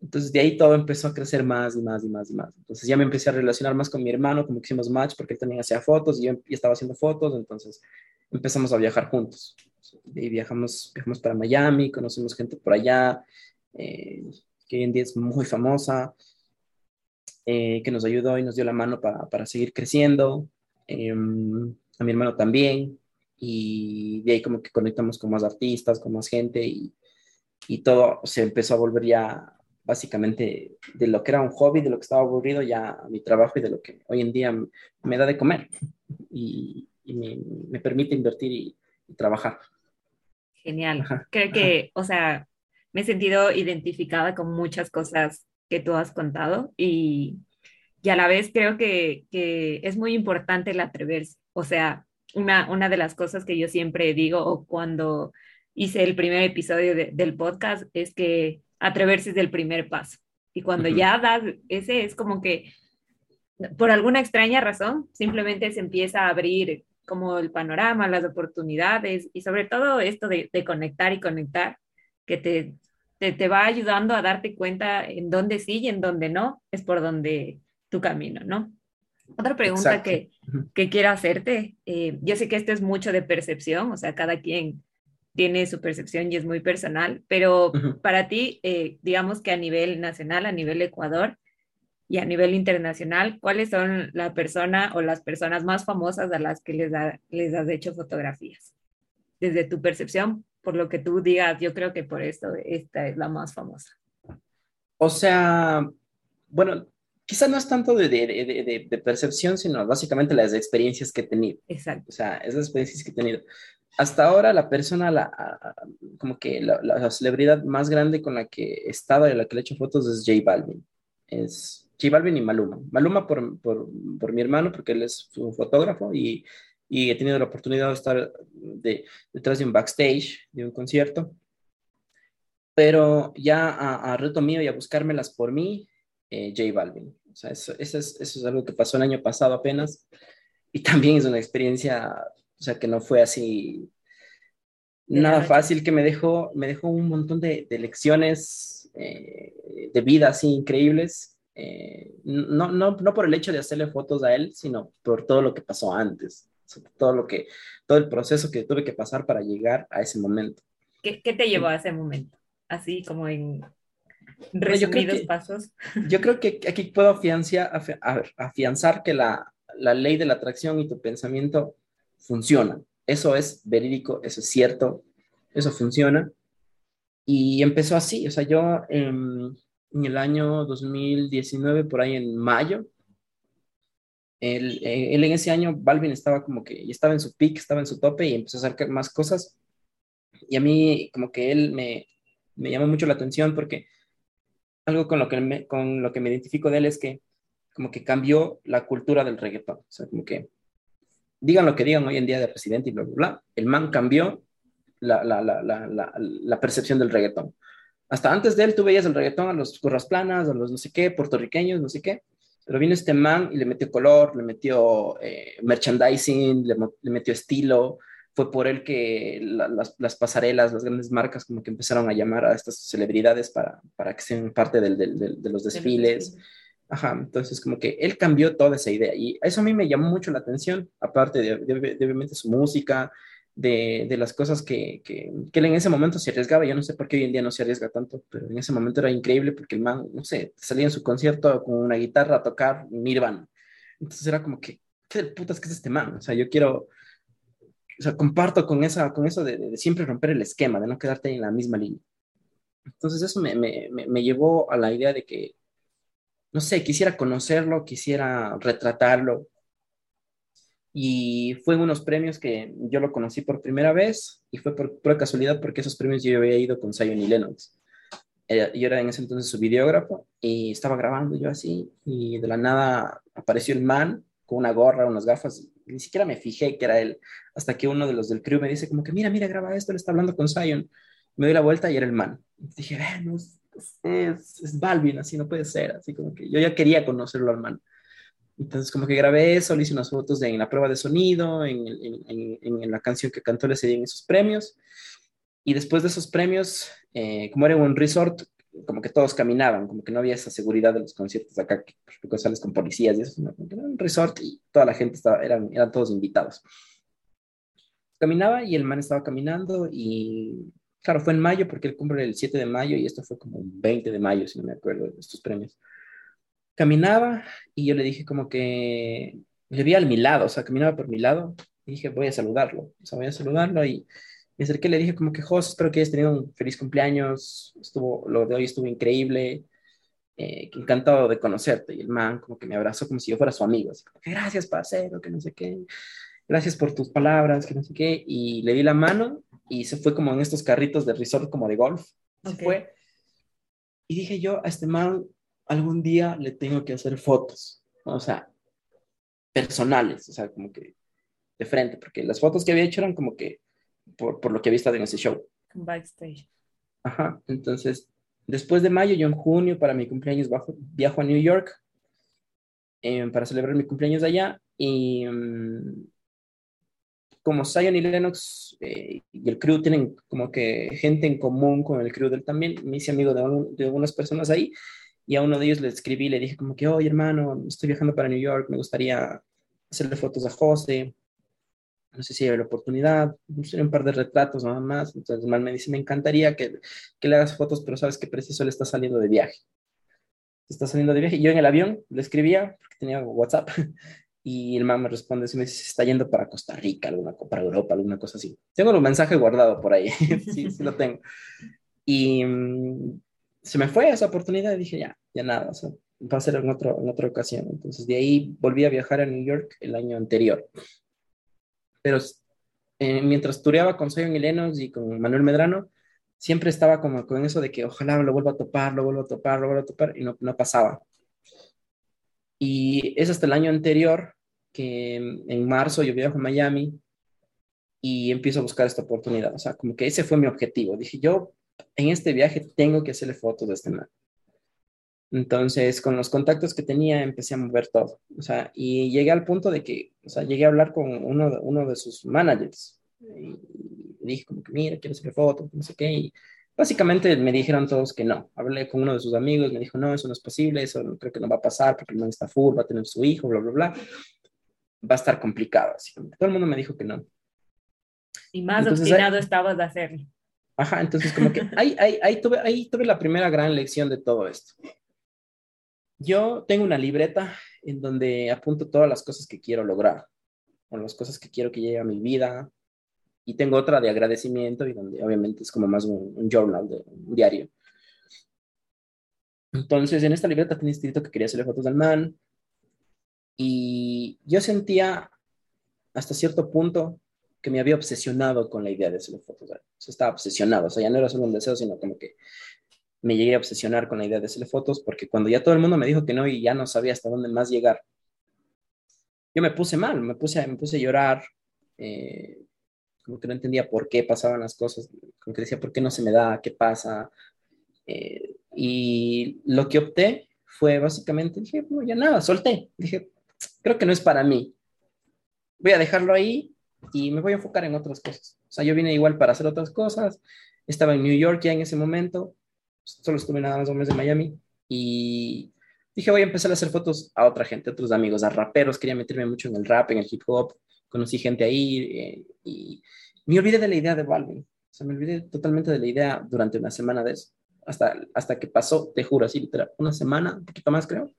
Entonces de ahí todo empezó a crecer más y más y más y más. Entonces ya me empecé a relacionar más con mi hermano, como que hicimos match, porque él también hacía fotos y yo estaba haciendo fotos. Entonces empezamos a viajar juntos. Y viajamos, viajamos para Miami, conocimos gente por allá, eh, que hoy en día es muy famosa, eh, que nos ayudó y nos dio la mano para, para seguir creciendo, em, a mi hermano también, y de ahí como que conectamos con más artistas, con más gente, y, y todo se empezó a volver ya básicamente de lo que era un hobby, de lo que estaba aburrido, ya mi trabajo y de lo que hoy en día me da de comer. Y, y me, me, permite invertir y, y trabajar. Genial. Creo que, o sea, me he sentido identificada con muchas cosas que tú has contado y, y a la vez creo que, que, es muy importante el atreverse. O sea, una, una de las cosas que yo siempre digo o cuando hice el primer episodio del podcast es que atreverse es el primer paso. Y cuando ya das ese es como que por alguna extraña razón simplemente se empieza a abrir como el panorama, las oportunidades y sobre todo esto de, conectar y conectar, que te, te, va ayudando a darte cuenta en dónde sí y en dónde no, es por donde tu camino, ¿no? Otra pregunta que, que, quiero hacerte, eh, yo sé que esto es mucho de percepción, o sea, cada quien tiene su percepción y es muy personal, pero para ti, eh, digamos que a nivel nacional, a nivel Ecuador, y a nivel internacional, ¿cuáles son la persona o las personas más famosas a las que les, les has hecho fotografías? Desde tu percepción, por lo que tú digas, yo creo que por esto esta es la más famosa. O sea, bueno, quizá no es tanto de, de, de, percepción, sino básicamente las experiencias que he tenido. Exacto. O sea, esas experiencias que he tenido. Hasta ahora la persona, la, como que la, la, celebridad más grande con la que he estado y a la que le he hecho fotos es J Balvin. Es, J Balvin y Maluma. Maluma por, por, por, mi hermano, porque él es un fotógrafo y, y he tenido la oportunidad de estar de, detrás de un backstage de un concierto. Pero ya a, a reto mío y a buscármelas por mí, eh, J Balvin. O sea, eso, eso, es, eso es algo que pasó el año pasado apenas. Y también es una experiencia, o sea, que no fue así nada fácil, que me dejó, me dejó un montón de, lecciones eh, de vida así increíbles. Eh, no, no, no por el hecho de hacerle fotos a él, sino por todo lo que pasó antes, todo lo que, todo el proceso que tuve que pasar para llegar a ese momento. ¿Qué, qué te llevó a ese momento? Así como en resumidos pasos. Yo creo que aquí puedo afianzar, afianzar que la, la ley de la atracción y tu pensamiento funciona. Eso es verídico, eso es cierto, eso funciona. Y empezó así, o sea, yo en, el año 2019, por ahí en mayo, él, eh, él, en ese año, Balvin estaba como que, estaba en su peak, estaba en su tope y empezó a hacer más cosas. Y a mí como que él me, me llamó mucho la atención porque algo con lo, que me, con lo que me identifico de él es que como que cambió la cultura del reggaetón. O sea, como que digan lo que digan hoy en día de presidente y bla, bla, bla, el man cambió la, la, la, la, percepción del reggaetón. Hasta antes de él tú veías el reggaetón a los curras planas, a los no sé qué, puertorriqueños, no sé qué, pero vino este man y le metió color, le metió eh, merchandising, le, le, metió estilo. Fue por él que las, las, pasarelas, las grandes marcas, como que empezaron a llamar a estas celebridades para, para que sean parte del, del, de los desfiles. Ajá, entonces como que él cambió toda esa idea y eso a mí me llamó mucho la atención, aparte de, de, obviamente su música, de, de las cosas que, que, que, él en ese momento se arriesgaba. Yo no sé por qué hoy en día no se arriesga tanto, pero en ese momento era increíble porque el man, no sé, salía en su concierto con una guitarra a tocar Nirvana. Entonces era como que, ¿qué putas que es este man? O sea, yo quiero, o sea, comparto con, esa, con eso de, de siempre romper el esquema, de no quedarte en la misma línea. Entonces eso me, me, me llevó a la idea de que no sé, quisiera conocerlo, quisiera retratarlo. Y fue en unos premios que yo lo conocí por primera vez y fue por casualidad porque esos premios yo había ido con Zion y Lennox. Eh, yo era en ese entonces su videógrafo y estaba grabando yo así y de la nada apareció el man con una gorra, unas gafas. Ni siquiera me fijé que era él hasta que uno de los del crew me dice como que mira, mira, graba esto, le está hablando con Zion. Me doy la vuelta y era el man. dije, eh, no, es, es Balvin, así no puede ser, así como que yo ya quería conocerlo al Entonces como que grabé eso, le hice unas fotos de, en la prueba de sonido, en, en, en, la canción que cantó ese día en esos premios. Y después de esos premios, eh, como era un resort, como que todos caminaban, como que no había esa seguridad de los conciertos acá, que pues, sales con policías y eso, era un resort y toda la gente estaba, eran, eran todos invitados. Caminaba y el man estaba caminando y Claro, fue en mayo porque él cumple el 7 de mayo y esto fue como un 20 de mayo, si no me acuerdo de estos premios. Caminaba y yo le dije como que le vi al mi lado, o sea, caminaba por mi lado y dije, voy a saludarlo, o sea, voy a saludarlo y me acerqué y le dije como que, Jos, espero que hayas tenido un feliz cumpleaños, estuvo, lo de hoy estuvo increíble, eh, encantado de conocerte. Y el man como que me abrazó como si yo fuera su amigo, así gracias, parcero, que no sé qué, gracias por tus palabras, que no sé qué, y le di la mano y se fue como en estos carritos de resort como de golf. Se fue. Y dije yo, a este man algún día le tengo que hacer fotos, o sea, personales, o sea, como que de frente, porque las fotos que había hecho eran como que por, por lo que había estado en ese show. Backstage. Ajá, entonces, después de mayo, yo en junio, para mi cumpleaños, bajo, viajo a New York eh, para celebrar mi cumpleaños allá y... Mm, como Zion y Lennox eh, y el crew tienen como que gente en común con el crew del también, me hice amigo de, de algunas personas ahí y a uno de ellos le escribí, le dije como que, oye hermano, estoy viajando para New York, me gustaría hacerle fotos a José, no sé si hay la oportunidad, un par de retratos nada más, entonces mal me dice, me encantaría que, que le hagas fotos, pero sabes que preciso le está saliendo de viaje. Está saliendo de viaje. Yo en el avión le escribía, porque tenía WhatsApp, y el man me responde, si me dice, está yendo para Costa Rica, alguna, para Europa, alguna cosa así. Tengo el mensaje guardado por ahí, sí, sí lo tengo. Y mm, se me fue esa oportunidad y dije, ya, ya nada, o sea, va a ser en, otro, en otra ocasión. Entonces de ahí volví a viajar a New York el año anterior. Pero eh, mientras tureaba con Soyon Lenos y con Manuel Medrano, siempre estaba como con eso de que ojalá lo vuelva a topar, lo vuelva a topar, lo vuelva a topar, y no, no pasaba. Y es hasta el año anterior que en marzo yo viajo a Miami y empiezo a buscar esta oportunidad. O sea, como que ese fue mi objetivo. Dije, yo en este viaje tengo que hacerle fotos de este man. Entonces, con los contactos que tenía, empecé a mover todo. O sea, y llegué al punto de que, o sea, llegué a hablar con uno de, uno de sus managers. Y dije como que, mira, quiero hacer fotos, no sé qué, y básicamente me dijeron todos que no. Hablé con uno de sus amigos, me dijo, no, eso no es posible, eso creo que no va a pasar porque el man está full, va a tener su hijo, bla, bla, bla. Va a estar complicado, así. Todo el mundo me dijo que no. Y más obstinado estabas de hacerlo. Ajá, entonces como que ahí, ahí, ahí, tuve, ahí tuve la primera gran lección de todo esto. Yo tengo una libreta en donde apunto todas las cosas que quiero lograr, o las cosas que quiero que llegue a mi vida, y tengo otra de agradecimiento y donde obviamente es como más un, journal, de, un diario. Entonces, en esta libreta tenía escrito que quería hacerle fotos al man y yo sentía hasta cierto punto que me había obsesionado con la idea de hacerle fotos. O sea, estaba obsesionado, o sea, ya no era solo un deseo, sino como que me llegué a obsesionar con la idea de hacerle fotos porque cuando ya todo el mundo me dijo que no y ya no sabía hasta dónde más llegar, yo me puse mal, me puse, me puse a llorar, eh, como que no entendía por qué pasaban las cosas, como que decía, ¿por qué no se me da? ¿Qué pasa? Eh, y lo que opté fue básicamente, dije, no, ya nada, solté, dije, creo que no es para mí, voy a dejarlo ahí y me voy a enfocar en otras cosas. O sea, yo vine igual para hacer otras cosas. Estaba en New York ya en ese momento. Solo estuve nada más un mes de Miami. Y dije, voy a empezar a hacer fotos a otra gente, a otros amigos, a raperos. Quería meterme mucho en el rap, en el hip hop. Conocí gente ahí eh, y me olvidé de la idea de Balvin. O sea, me olvidé totalmente de la idea durante una semana de eso. Hasta, hasta que pasó, te juro, así literal, una semana, un poquito más creo.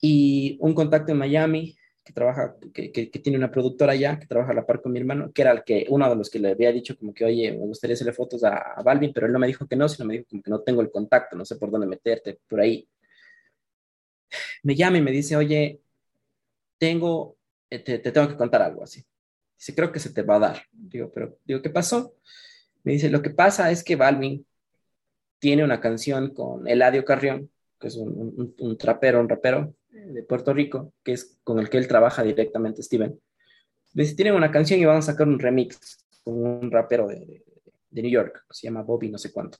Y un contacto en Miami que trabaja, que, que, tiene una productora allá, que trabaja a la par con mi hermano, que era el que, uno de los que le había dicho como que, oye, me gustaría hacerle fotos a, Balvin, pero él no me dijo que no, sino me dijo como que no tengo el contacto, no sé por dónde meterte, por ahí. Me llama y me dice, oye, tengo, eh, te, te tengo que contar algo así. Dice, creo que se te va a dar. Digo, pero, digo, ¿qué pasó? Me dice, lo que pasa es que Balvin tiene una canción con Eladio Carrión, que es un, un trapero, un rapero, de Puerto Rico, que es con el que él trabaja directamente, Steven. Dice, tienen una canción y van a sacar un remix con un rapero de, de, New York, que se llama Bobby, no sé cuánto.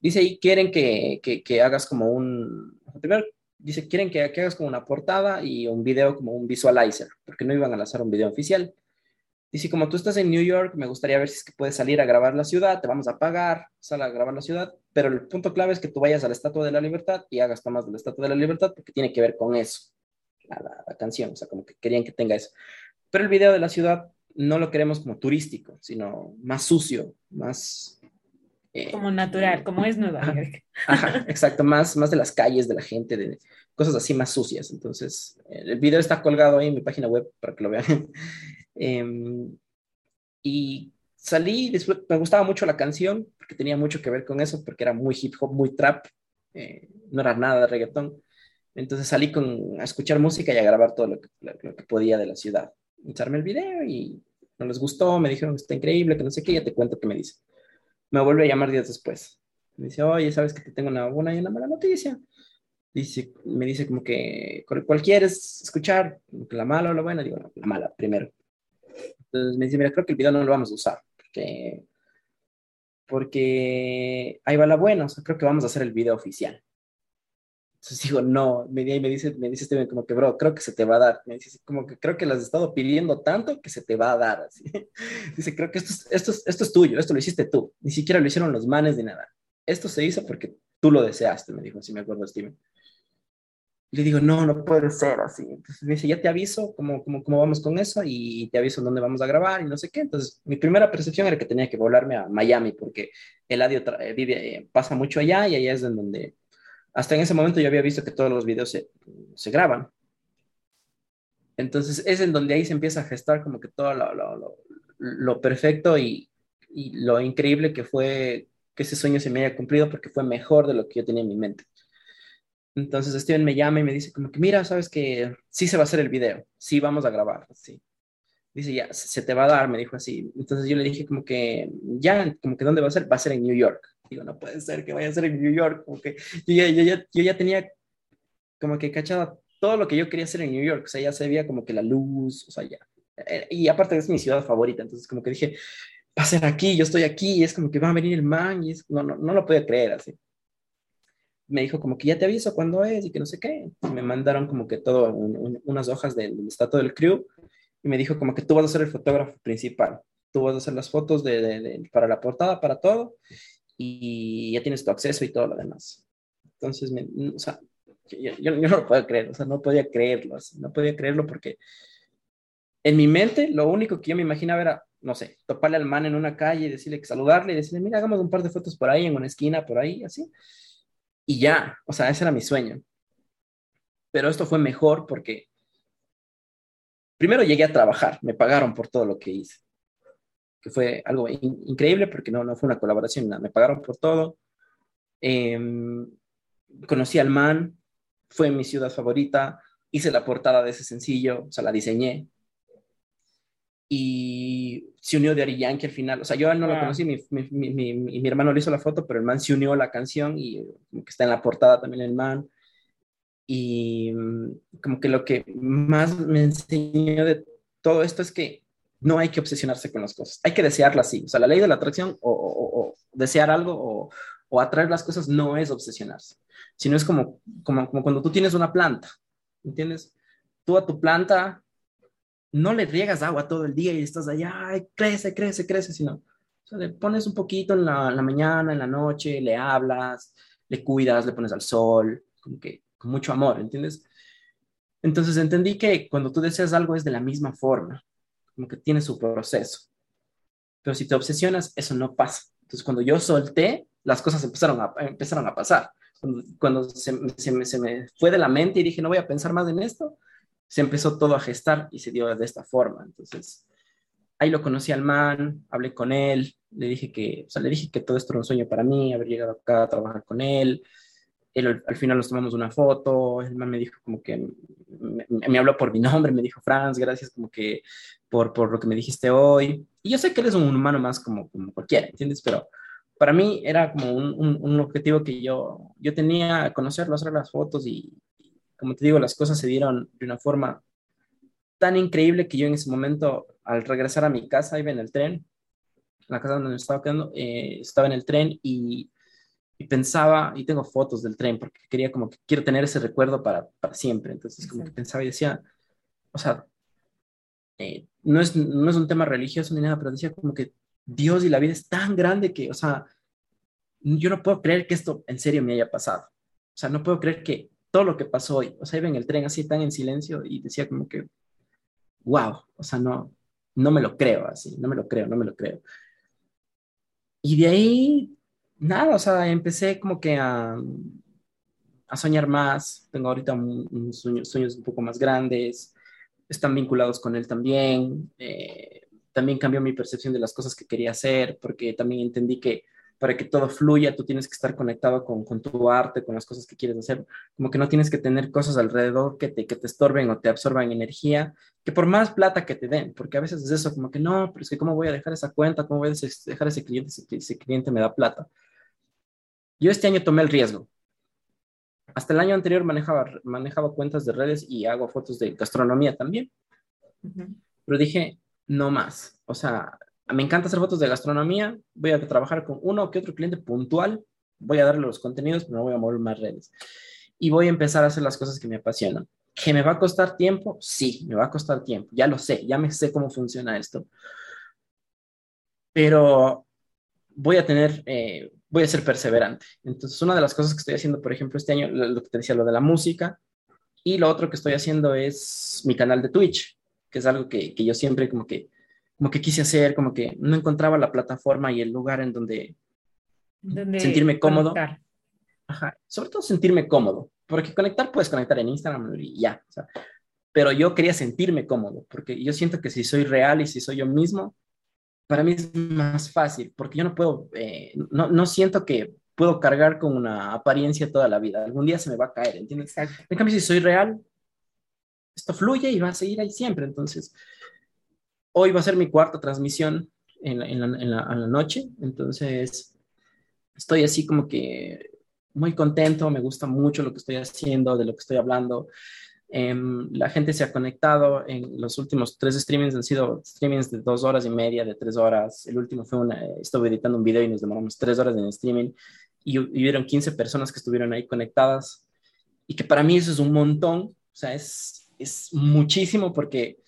Dice, y quieren que, que, que hagas como un... Dice, quieren que, que, hagas como una portada y un video como un visualizer, porque no iban a lanzar un video oficial. Dice, como tú estás en New York, me gustaría ver si es que puedes salir a grabar la ciudad, te vamos a pagar, sal a grabar la ciudad, pero el punto clave es que tú vayas a la Estatua de la Libertad y hagas tomas de la Estatua de la Libertad porque tiene que ver con eso, la, la, canción, o sea, como que querían que tenga eso. Pero el video de la ciudad no lo queremos como turístico, sino más sucio, más... Eh, como natural, como es Nueva York. Ajá, exacto, más, más de las calles, de la gente, de cosas así más sucias. Entonces, el video está colgado ahí en mi página web para que lo vean. Em, y salí, me gustaba mucho la canción, porque tenía mucho que ver con eso, porque era muy hip hop, muy trap, eh, no era nada de reggaetón. Entonces salí con, a escuchar música y a grabar todo lo que, lo, que podía de la ciudad. Echarme el video y no les gustó, me dijeron que está increíble, que no sé qué, ya te cuento qué me dice. Me vuelve a llamar días después. Me dice, oye, ¿sabes que te tengo una buena y una mala noticia? Dice, me dice como que, ¿cuál quieres escuchar? ¿La mala o la buena? Digo, la mala, primero. Entonces me dice, mira, creo que el video no lo vamos a usar, porque, porque ahí va la buena, o sea, creo que vamos a hacer el video oficial. Entonces digo, no, me, me dice, me dice Steven como que, bro, creo que se te va a dar. Me dice, como que creo que lo has estado pidiendo tanto que se te va a dar. Así. Dice, creo que esto es, esto, es, esto es tuyo, esto lo hiciste tú. Ni siquiera lo hicieron los manes ni nada. Esto se hizo porque tú lo deseaste, me dijo, así me acuerdo Steven le digo, no, no puede ser así. Entonces me dice, ya te aviso cómo, cómo, cómo vamos con eso y te aviso dónde vamos a grabar y no sé qué. Entonces mi primera percepción era que tenía que volarme a Miami porque el audio eh, vive, eh, pasa mucho allá y allá es en donde, hasta en ese momento yo había visto que todos los videos se, se graban. Entonces es en donde ahí se empieza a gestar como que todo lo, lo, lo, lo perfecto y, y lo increíble que fue que ese sueño se me haya cumplido porque fue mejor de lo que yo tenía en mi mente. Entonces Steven me llama y me dice como que, mira, sabes que sí se va a hacer el video, sí vamos a grabar, sí. Dice, ya, se te va a dar, me dijo así. Entonces yo le dije como que, ya, como que ¿dónde va a ser? Va a ser en New York. Digo, no puede ser que vaya a ser en New York, como que yo ya, yo ya, yo ya tenía como que cachado todo lo que yo quería hacer en New York, o sea, ya se veía como que la luz, o sea, ya. Eh, y aparte es mi ciudad favorita, entonces como que dije, va a ser aquí, yo estoy aquí, y es como que va a venir el man, y es, no, no, no lo podía creer así me dijo como que ya te aviso cuándo es y que no sé qué. Me mandaron como que todo, unas hojas del, estatus del crew y me dijo como que tú vas a ser el fotógrafo principal, tú vas a hacer las fotos de, para la portada, para todo, y ya tienes tu acceso y todo lo demás. Entonces, me, o sea, yo, yo, no lo puedo creer, o sea, no podía creerlo, no podía creerlo porque en mi mente lo único que yo me imaginaba era, no sé, toparle al man en una calle y decirle que saludarle y decirle, mira, hagamos un par de fotos por ahí, en una esquina, por ahí, así. Y ya, o sea, ese era mi sueño. Pero esto fue mejor porque primero llegué a trabajar, me pagaron por todo lo que hice, que fue algo increíble porque no, no fue una colaboración, me pagaron por todo. Em, conocí al man, fue mi ciudad favorita, hice la portada de ese sencillo, o sea, la diseñé. Y se unió de Ari Yankee al final. O sea, yo no lo conocí, mi, mi, mi, mi, hermano le hizo la foto, pero el man se unió a la canción y como que está en la portada también el man. Y mm, como que lo que más me enseñó de todo esto es que no hay que obsesionarse con las cosas, hay que desearlas así. O sea, la ley de la atracción o, o desear algo o, o atraer las cosas no es obsesionarse, sino es como, como, como cuando tú tienes una planta, ¿entiendes? Tú a tu planta no le riegas agua todo el día y estás allá, ay, crece, crece, crece, sino o sea, le pones un poquito en la, mañana, en la noche, le hablas, le cuidas, le pones al sol, como que con mucho amor, ¿entiendes? Entonces entendí que cuando tú deseas algo es de la misma forma, como que tiene su proceso. Pero si te obsesionas, eso no pasa. Entonces cuando yo solté, las cosas empezaron a, empezaron a pasar. Cuando, se, me, se, me, fue de la mente y dije, no voy a pensar más en esto, se empezó todo a gestar y se dio de esta forma. Entonces, ahí lo conocí al man, hablé con él, le dije que, o sea, le dije que todo esto era un sueño para mí, haber llegado acá a trabajar con él. Al final nos tomamos una foto, el man me dijo como que, me, habló por mi nombre, me dijo, Franz, gracias como que por, por lo que me dijiste hoy. Y yo sé que él es un humano más como, como cualquiera, ¿entiendes? Pero para mí era como un, un, objetivo que yo, yo tenía, conocerlo, hacer las fotos y, como te digo, las cosas se dieron de una forma tan increíble que yo en ese momento, al regresar a mi casa, iba en el tren, la casa donde me estaba quedando, eh, estaba en el tren y, y, pensaba, y tengo fotos del tren, porque quería como que quiero tener ese recuerdo para, para siempre. Entonces, como que pensaba y decía, o sea, eh, no, es, no es un tema religioso ni nada, pero decía como que Dios y la vida es tan grande que, o sea, yo no puedo creer que esto en serio me haya pasado. O sea, no puedo creer que todo lo que pasó hoy, o sea, iba en el tren así tan en silencio y decía como que, wow, o sea, no, no me lo creo así, no me lo creo, no me lo creo. Y de ahí, nada, o sea, empecé como que a, a soñar más. Tengo ahorita sueños, sueños un poco más grandes, están vinculados con él también. Eh, también cambió mi percepción de las cosas que quería hacer, porque también entendí que para que todo fluya, tú tienes que estar conectado con, con, tu arte, con las cosas que quieres hacer, como que no tienes que tener cosas alrededor que te, que te estorben o te absorban energía, que por más plata que te den, porque a veces es eso, como que no, pero es que cómo voy a dejar esa cuenta, cómo voy a dejar ese cliente si ese cliente me da plata. Yo este año tomé el riesgo. Hasta el año anterior manejaba, manejaba cuentas de redes y hago fotos de gastronomía también. Pero dije, no más. O sea, me encanta hacer fotos de gastronomía, voy a trabajar con uno que otro cliente puntual, voy a darle los contenidos, pero no voy a mover más redes. Y voy a empezar a hacer las cosas que me apasionan. ¿Que me va a costar tiempo? Sí, me va a costar tiempo. Ya lo sé, ya me sé cómo funciona esto. Pero voy a tener, eh, voy a ser perseverante. Entonces, una de las cosas que estoy haciendo, por ejemplo, este año, lo que te decía, lo de la música, y lo otro que estoy haciendo es mi canal de Twitch que es algo que, que, yo siempre como que, como que quise hacer, como que no encontraba la plataforma y el lugar en donde, sentirme cómodo. Ajá, sobre todo sentirme cómodo, porque conectar puedes conectar en Instagram y ya, o sea, pero yo quería sentirme cómodo, porque yo siento que si soy real y si soy yo mismo, para mí es más fácil, porque yo no puedo, eh, no, no siento que puedo cargar con una apariencia toda la vida. Algún día se me va a caer, ¿entiendes? En cambio, si soy real, esto fluye y va a seguir ahí siempre. Entonces, hoy va a ser mi cuarta transmisión en la, en la, noche, entonces estoy así como que muy contento, me gusta mucho lo que estoy haciendo, de lo que estoy hablando. Em, la gente se ha conectado en los últimos tres streamings, han sido streamings de dos horas y media, de tres horas. El último fue una, estuve editando un video y nos demoramos tres horas en el streaming y hubieron 15 personas que estuvieron ahí conectadas y que para mí eso es un montón, o sea, es, es muchísimo porque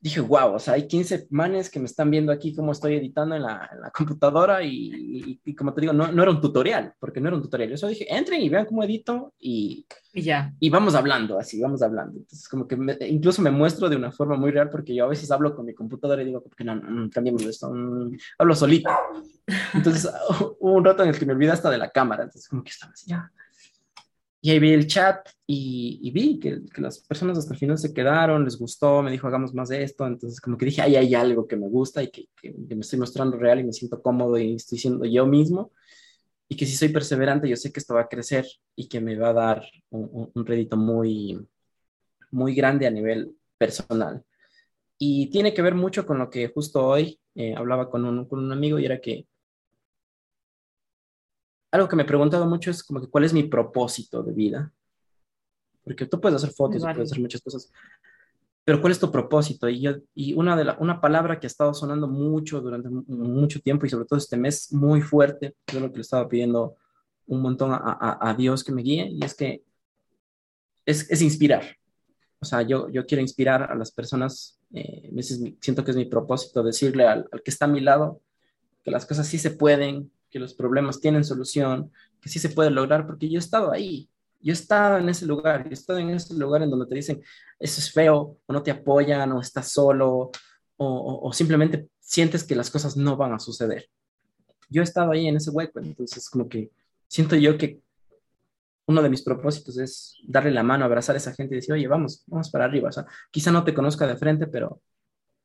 dije, wow, o sea, hay 15 manes que me están viendo aquí cómo estoy editando en la, en la computadora y, y, como te digo, no, no, era un tutorial, porque no era un tutorial. Yo solo dije, entren y vean cómo edito y, y ya. Y vamos hablando, así, vamos hablando. Entonces, como que incluso me muestro de una forma muy real, porque yo a veces hablo con mi computadora y digo, que no, no, cambiemos esto, hablo solito. Entonces, hubo un rato en el que me olvidé hasta de la cámara, entonces como que estaba así, ya, y ahí vi el chat y, vi que, que, las personas hasta el final se quedaron, les gustó, me dijo, hagamos más de esto. Entonces, como que dije, ahí hay algo que me gusta y que, que, me estoy mostrando real y me siento cómodo y estoy siendo yo mismo. Y que si soy perseverante, yo sé que esto va a crecer y que me va a dar un, un rédito muy, muy grande a nivel personal. Y tiene que ver mucho con lo que justo hoy eh, hablaba con un, con un amigo y era que algo que me he preguntado mucho es como que cuál es mi propósito de vida. Porque tú puedes hacer fotos, puedes hacer muchas cosas, pero ¿cuál es tu propósito? Y, yo, y una, de la, una palabra que ha estado sonando mucho durante mucho tiempo y sobre todo este mes muy fuerte, es lo que le estaba pidiendo un montón a, a, a Dios que me guíe, y es que es, es, inspirar. O sea, yo, yo quiero inspirar a las personas, eh, siento que es mi propósito decirle al, al que está a mi lado que las cosas sí se pueden, que los problemas tienen solución, que sí se puede lograr, porque yo he estado ahí, yo he estado en ese lugar, yo he estado en ese lugar en donde te dicen, eso es feo, o no te apoyan, o estás solo, o, o, simplemente sientes que las cosas no van a suceder. Yo he estado ahí en ese hueco, entonces como que siento yo que uno de mis propósitos es darle la mano, abrazar a esa gente y decir, oye, vamos, vamos para arriba. O sea, quizá no te conozca de frente, pero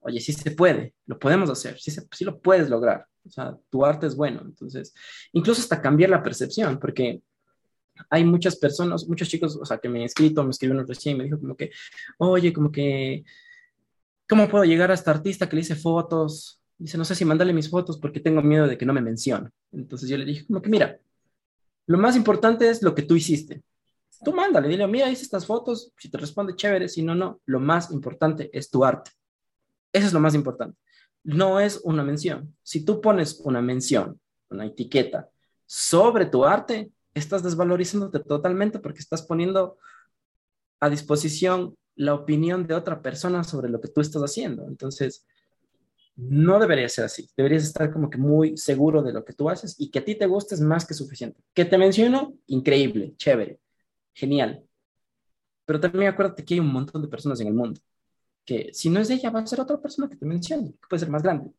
oye, sí se puede, lo podemos hacer, sí, se, sí lo puedes lograr. O sea, tu arte es bueno. Entonces, incluso hasta cambiar la percepción, porque hay muchas personas, muchos chicos, o sea, que me han escrito, me escribieron recién y me dijo como que, oye, como que, ¿cómo puedo llegar a esta artista que le hice fotos? Dice, no sé si mandarle mis fotos porque tengo miedo de que no me mencione. Entonces yo le dije como que, mira, lo más importante es lo que tú hiciste. Tú mándale, dile, mira, hice estas fotos, si te responde chévere, si no, no. Lo más importante es tu arte. Eso es lo más importante no es una mención. Si tú pones una mención, una etiqueta sobre tu arte, estás desvalorizándote totalmente porque estás poniendo a disposición la opinión de otra persona sobre lo que tú estás haciendo. Entonces, no debería ser así. Deberías estar como que muy seguro de lo que tú haces y que a ti te guste es más que suficiente. Que te menciono, increíble, chévere, genial. Pero también acuérdate que hay un montón de personas en el mundo que si no es ella, va a ser otra persona que te mencione, que puede ser más grande.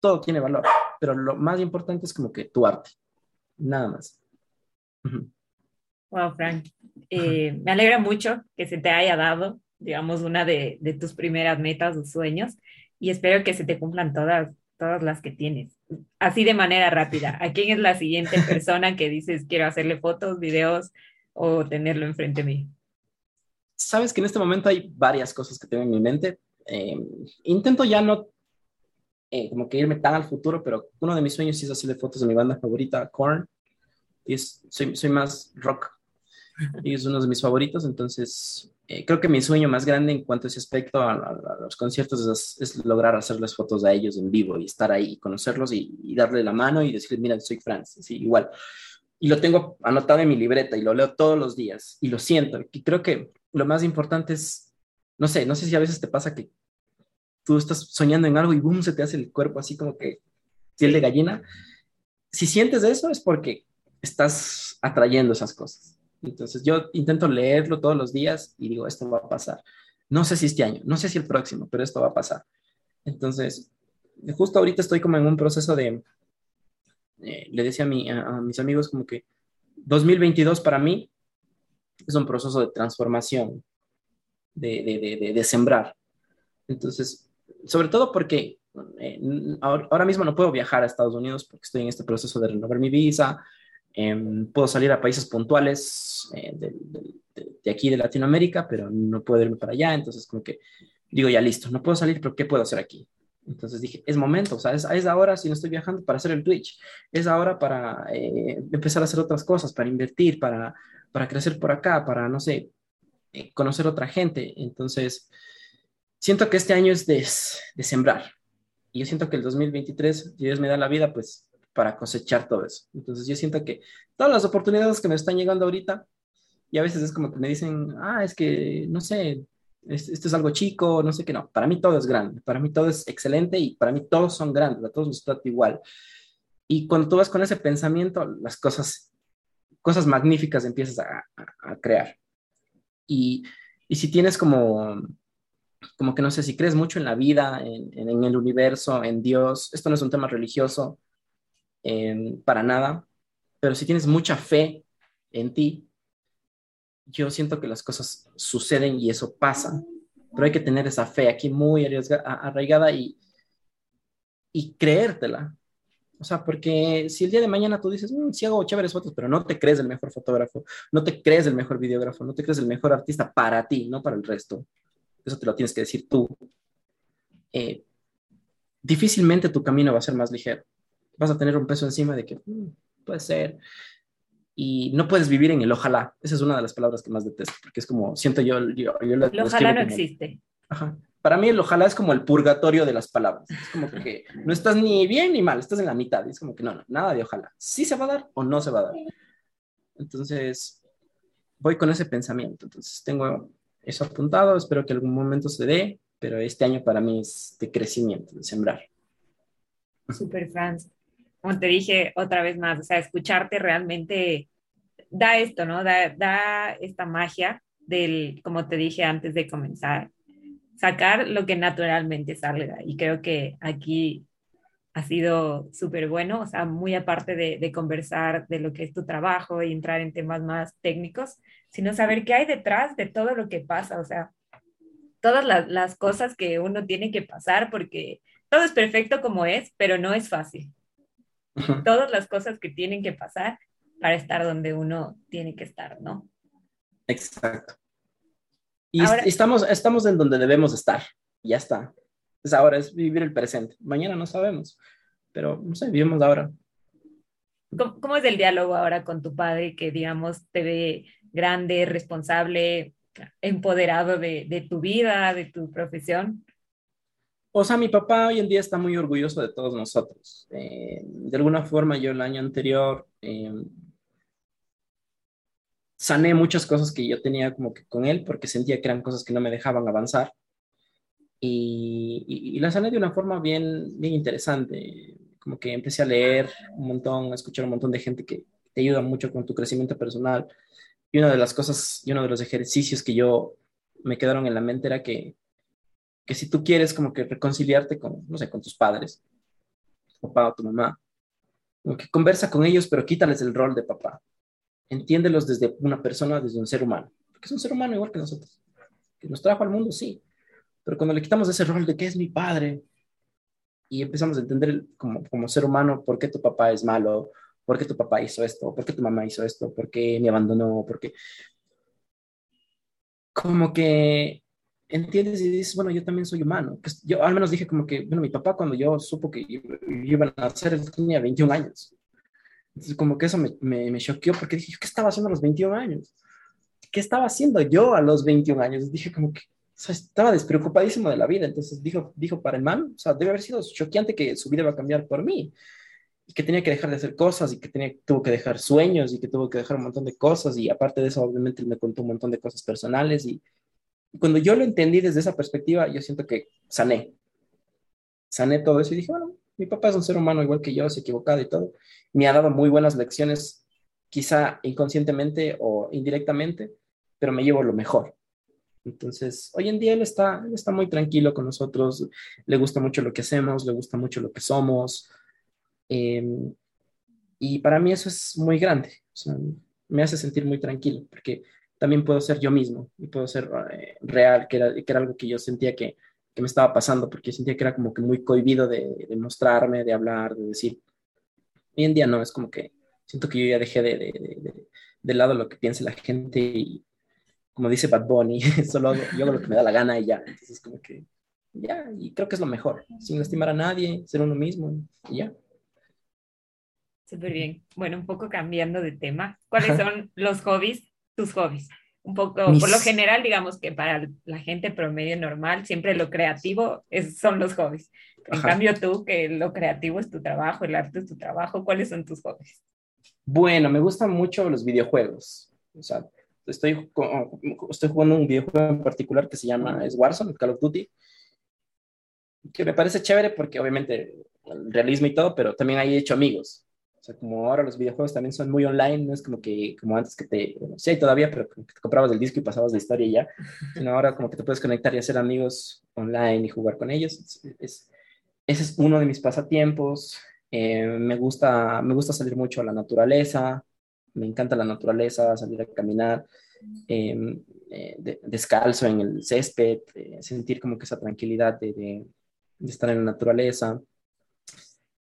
Todo tiene valor, pero lo más importante es como que tu arte, nada más. Wow, Frank. Eh, me alegra mucho que se te haya dado, digamos, una de, de, tus primeras metas o sueños y espero que se te cumplan todas, todas las que tienes. Así de manera rápida. ¿A quién es la siguiente persona que dices quiero hacerle fotos, videos o tenerlo enfrente de mí? Sabes que en este momento hay varias cosas que tengo en mi mente. Eh, intento ya no eh, como que irme tan al futuro, pero uno de mis sueños es hacerle fotos de mi banda favorita, Korn. Y es, soy, soy más rock. Y es uno de mis favoritos, entonces eh, creo que mi sueño más grande en cuanto a ese aspecto a, a, los conciertos es, es, lograr hacerles fotos a ellos en vivo y estar ahí, conocerlos y, y darle la mano y decirles, mira, soy Franz, sí, igual. Y lo tengo anotado en mi libreta y lo leo todos los días y lo siento. Y creo que lo más importante es, no sé, no sé si a veces te pasa que tú estás soñando en algo y boom, se te hace el cuerpo así como que piel de gallina. Si sientes eso es porque estás atrayendo esas cosas. Entonces yo intento leerlo todos los días y digo, esto va a pasar. No sé si este año, no sé si el próximo, pero esto va a pasar. Entonces, justo ahorita estoy como en un proceso de, eh, le decía a, mi, a, a mis amigos como que 2022 para mí es un proceso de transformación, de, de, de, sembrar. Entonces, sobre todo porque eh, ahora mismo no puedo viajar a Estados Unidos porque estoy en este proceso de renovar mi visa. Eh, puedo salir a países puntuales eh, de, aquí de Latinoamérica, pero no puedo irme para allá. Entonces, como que digo, ya listo, no puedo salir, pero ¿qué puedo hacer aquí? Entonces dije, es momento, o sea, es, es ahora si no estoy viajando para hacer el Twitch, es ahora para eh, empezar a hacer otras cosas, para invertir, para, para crecer por acá, para, no sé, eh, conocer otra gente. Entonces, siento que este año es de, sembrar. Y yo siento que el 2023, si Dios me da la vida, pues para cosechar todo eso. Entonces, yo siento que todas las oportunidades que me están llegando ahorita, y a veces es como que me dicen, ah, es que, no sé, esto es algo chico, no sé qué, no, para mí todo es grande, para mí todo es excelente y para mí todos son grandes, a todos los trato igual. Y cuando tú vas con ese pensamiento, las cosas, cosas magníficas empiezas a, crear. Y, y, si tienes como, como que no sé, si crees mucho en la vida, en, el universo, en Dios, esto no es un tema religioso eh, para nada, pero si tienes mucha fe en ti, yo siento que las cosas suceden y eso pasa, pero hay que tener esa fe aquí muy arraigada y, y creértela. O sea, porque si el día de mañana tú dices, mm, sí hago chéveres fotos, pero no te crees el mejor fotógrafo, no te crees el mejor videógrafo, no te crees el mejor artista para ti, no para el resto. Eso te lo tienes que decir tú. Eh, difícilmente tu camino va a ser más ligero. Vas a tener un peso encima de que mm, puede ser, y no puedes vivir en el ojalá. Esa es una de las palabras que más detesto, porque es como, siento yo... yo, el ojalá no existe. Ajá. Para mí el ojalá es como el purgatorio de las palabras. Es como que no estás ni bien ni mal, estás en la mitad. Es como que no, no, nada de ojalá. Sí se va a dar o no se va a dar. Entonces, voy con ese pensamiento. Entonces, tengo eso apuntado, espero que algún momento se dé, pero este año para mí es de crecimiento, de sembrar. Super, Franz como te dije otra vez más, o sea, escucharte realmente da esto, ¿no? Da, da esta magia del, como te dije antes de comenzar, sacar lo que naturalmente salga. Y creo que aquí ha sido súper bueno, o sea, muy aparte de, de, conversar de lo que es tu trabajo y entrar en temas más técnicos, sino saber qué hay detrás de todo lo que pasa, o sea, todas las, las cosas que uno tiene que pasar, porque todo es perfecto como es, pero no es fácil todas las cosas que tienen que pasar para estar donde uno tiene que estar, ¿no? Exacto. Y estamos, estamos en donde debemos estar, ya está. Es ahora, es vivir el presente. Mañana no sabemos, pero no sé, vivimos ahora. ¿Cómo, es el diálogo ahora con tu padre que, digamos, te ve grande, responsable, empoderado de, de tu vida, de tu profesión? O sea, mi papá hoy en día está muy orgulloso de todos nosotros. Eh, de alguna forma, yo el año anterior eh, sané muchas cosas que yo tenía como que con él porque sentía que eran cosas que no me dejaban avanzar. Y, y, la sané de una forma bien, bien interesante. Como que empecé a leer un montón, a escuchar un montón de gente que te ayuda mucho con tu crecimiento personal. Y una de las cosas y uno de los ejercicios que yo me quedaron en la mente era que que si tú quieres como que reconciliarte con, no sé, con tus padres, tu papá o tu mamá, que conversa con ellos, pero quítales el rol de papá. Entiéndelos desde una persona, desde un ser humano, porque es un ser humano igual que nosotros, que nos trajo al mundo, sí, pero cuando le quitamos ese rol de que es mi padre y empezamos a entender como, como ser humano por qué tu papá es malo, por qué tu papá hizo esto, por qué tu mamá hizo esto, por qué me abandonó, por qué... Como que entiendes y dices, bueno, yo también soy humano. Yo al menos dije como que, bueno, mi papá cuando yo supo que iban a nacer, tenía 21 años. Entonces como que eso me, me, me choqueó porque dije, ¿qué estaba haciendo a los 21 años? ¿Qué estaba haciendo yo a los 21 años? Dije como que, o sea, estaba despreocupadísimo de la vida. Entonces dijo, dijo para el man, o sea, debe haber sido choqueante que su vida iba a cambiar por mí. Y que tenía que dejar de hacer cosas y que tenía, tuvo que dejar sueños y que tuvo que dejar un montón de cosas. Y aparte de eso, obviamente, me contó un montón de cosas personales y cuando yo lo entendí desde esa perspectiva, yo siento que sané. Sané todo eso y dije, bueno, mi papá es un ser humano igual que yo, se equivocado y todo. Me ha dado muy buenas lecciones, quizá inconscientemente o indirectamente, pero me llevo lo mejor. Entonces, hoy en día él está, está muy tranquilo con nosotros, le gusta mucho lo que hacemos, le gusta mucho lo que somos. Em, y para mí eso es muy grande, me hace sentir muy tranquilo, porque también puedo ser yo mismo y puedo ser eh, real, que era algo que yo sentía que, que, me estaba pasando, porque sentía que era como que muy cohibido de, de, mostrarme, de hablar, de decir. Hoy en día no, es como que siento que yo ya dejé de, de, de lado lo que piense la gente y como dice Bad Bunny, solo yo hago lo que me da la gana y ya. Entonces como que ya, y creo que es lo mejor, sin lastimar a nadie, ser uno mismo y ya. Súper bien. Bueno, un poco cambiando de tema, ¿cuáles son los hobbies tus hobbies? Un poco, por lo general, digamos que para la gente promedio normal, siempre lo creativo es, son los hobbies. En cambio, tú, que lo creativo es tu trabajo, el arte es tu trabajo, ¿cuáles son tus hobbies? Bueno, me gustan mucho los videojuegos. O sea, estoy, estoy jugando un videojuego en particular que se llama es Warzone, Call of Duty, que me parece chévere porque obviamente el realismo y todo, pero también ahí he hecho amigos. Sea, como ahora los videojuegos también son muy online, no es como que como antes que te, bueno, sí todavía, pero que te comprabas el disco y pasabas la historia y ya, sino ahora como que te puedes conectar y hacer amigos online y jugar con ellos. Es, ese es uno de mis pasatiempos. Eh, me, gusta, me gusta salir mucho a la naturaleza, me encanta la naturaleza, salir a caminar em, eh, descalzo en el césped, eh, sentir como que esa tranquilidad de, de, de estar en la naturaleza.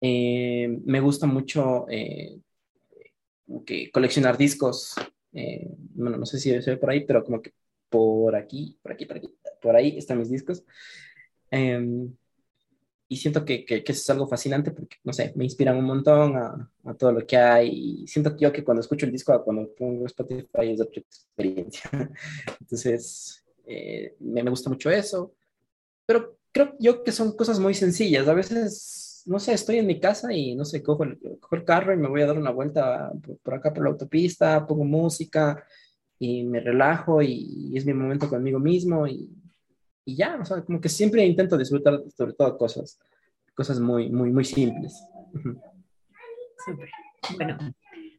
Eh, me gusta mucho eh, que coleccionar discos. Eh, bueno, no sé si se ve por ahí, pero como que por aquí, por aquí, por aquí, por ahí están mis discos. Em, y siento que, que, eso es algo fascinante porque, no sé, me inspiran un montón a, a, todo lo que hay. Y siento yo que cuando escucho el disco, cuando pongo Spotify, es otra experiencia. Entonces, me, me gusta mucho eso. Pero creo yo que son cosas muy sencillas. A veces no sé, estoy en mi casa y no sé, cojo el, cojo el carro y me voy a dar una vuelta por, acá por la autopista, pongo música y me relajo y, es mi momento conmigo mismo y, y, ya, o sea, como que siempre intento disfrutar sobre todo cosas, cosas muy, muy, muy simples. Bueno,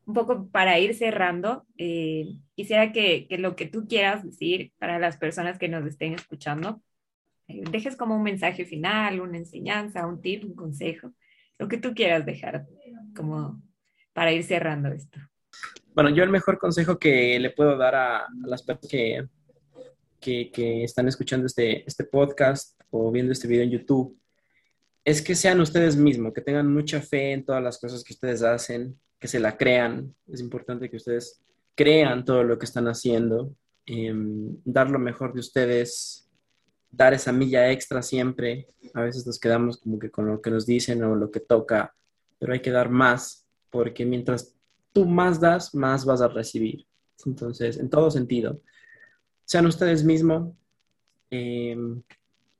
un poco para ir cerrando, eh, quisiera que, que lo que tú quieras decir para las personas que nos estén escuchando, dejes como un mensaje final, una enseñanza, un tip, un consejo, lo que tú quieras dejar como para ir cerrando esto. Bueno, yo el mejor consejo que le puedo dar a, las personas que, que, que, están escuchando este, este podcast o viendo este video en YouTube es que sean ustedes mismos, que tengan mucha fe en todas las cosas que ustedes hacen, que se la crean. Es importante que ustedes crean todo lo que están haciendo, eh, dar lo mejor de ustedes, dar esa milla extra siempre. A veces nos quedamos como que con lo que nos dicen o lo que toca, pero hay que dar más, porque mientras tú más das, más vas a recibir. Entonces, en todo sentido, sean ustedes mismos, eh,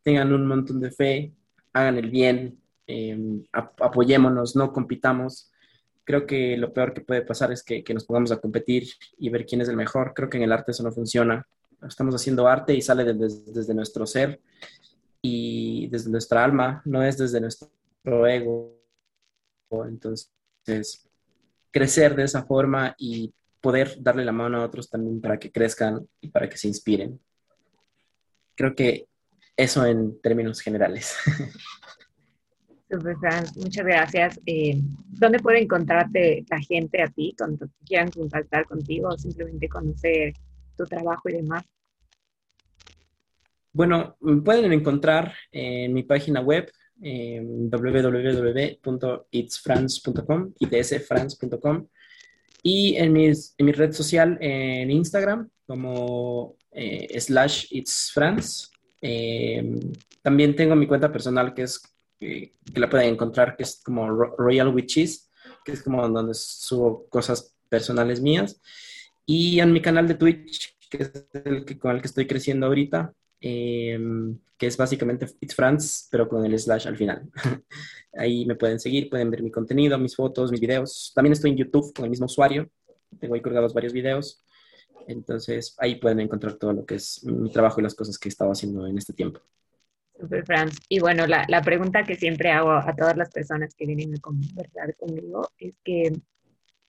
tengan un montón de fe, hagan el bien, eh, apoyémonos, no compitamos. Creo que lo peor que puede pasar es que, que nos pongamos a competir y ver quién es el mejor. Creo que en el arte eso no funciona estamos haciendo arte y sale desde, nuestro ser y desde nuestra alma, no es desde nuestro ego. Entonces, crecer de esa forma y poder darle la mano a otros también para que crezcan y para que se inspiren. Creo que eso en términos generales. Muchas gracias. Eh, ¿Dónde puede encontrarte la gente a ti cuando quieran contactar contigo o simplemente conocer tu trabajo y demás? Bueno, pueden encontrar en mi página web eh, www.itsfrance.com, itsfrance.com y en, mis, en mi red social en Instagram como eh, slash itsfrance. Eh, también tengo mi cuenta personal que es que la pueden encontrar que es como Royal Witches, que es como donde subo cosas personales mías. Y en mi canal de Twitch, que es el que, con el que estoy creciendo ahorita, eh, que es básicamente It's France, pero con el slash al final. ahí me pueden seguir, pueden ver mi contenido, mis fotos, mis videos. También estoy en YouTube con el mismo usuario. Tengo ahí colgados varios videos. Entonces, ahí pueden encontrar todo lo que es mi trabajo y las cosas que he estado haciendo en este tiempo. Super, Franz. Y bueno, la, la pregunta que siempre hago a todas las personas que vienen a conversar conmigo es que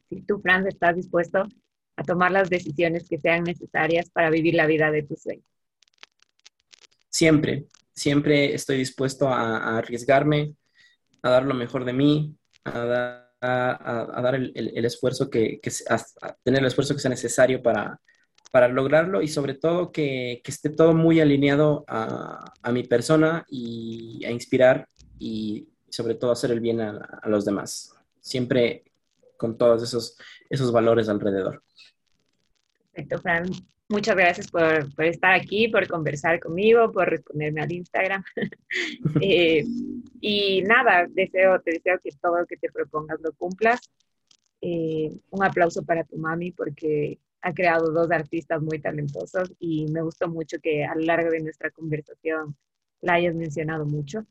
si tú, Franz, estás dispuesto a tomar las decisiones que sean necesarias para vivir la vida de tus sueños. Siempre, siempre estoy dispuesto a, arriesgarme, a dar lo mejor de mí, a dar, a, dar el, el, esfuerzo que, que a tener el esfuerzo que sea necesario para, para lograrlo y sobre todo que, que esté todo muy alineado a, a, mi persona y a inspirar y sobre todo hacer el bien a, a los demás. Siempre con todos esos, esos valores alrededor. Perfecto, Fran. Muchas gracias por, por, estar aquí, por conversar conmigo, por responderme al Instagram. eh, y nada, deseo, te deseo que todo lo que te propongas lo cumplas. Eh, un aplauso para tu mami porque ha creado dos artistas muy talentosos y me gustó mucho que a lo largo de nuestra conversación la hayas mencionado mucho.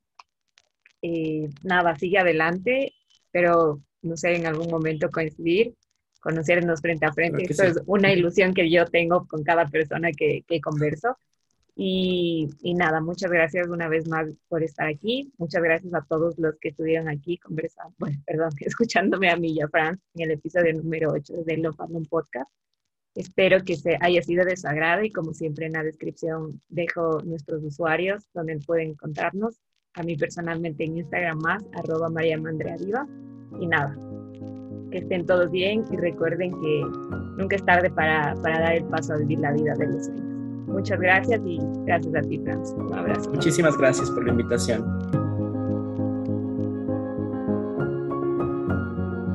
Eh, nada, sigue adelante, pero no sé, en algún momento coincidir conocernos frente a frente. Esto es una ilusión que yo tengo con cada persona que, que converso. Y, y, nada, muchas gracias una vez más por estar aquí. Muchas gracias a todos los que estuvieron aquí conversando, bueno, perdón, escuchándome a mí y a Fran en el episodio número 8 de Lo Fandom Podcast. Espero que se haya sido de su agrado y como siempre en la descripción dejo nuestros usuarios donde pueden encontrarnos. A mí personalmente en Instagram más, arroba María Viva. Y nada, que estén todos bien y recuerden que nunca es tarde para, para dar el paso a vivir la vida de los sueños. Muchas gracias y gracias a ti, Franz. Un abrazo. Muchísimas gracias por la invitación.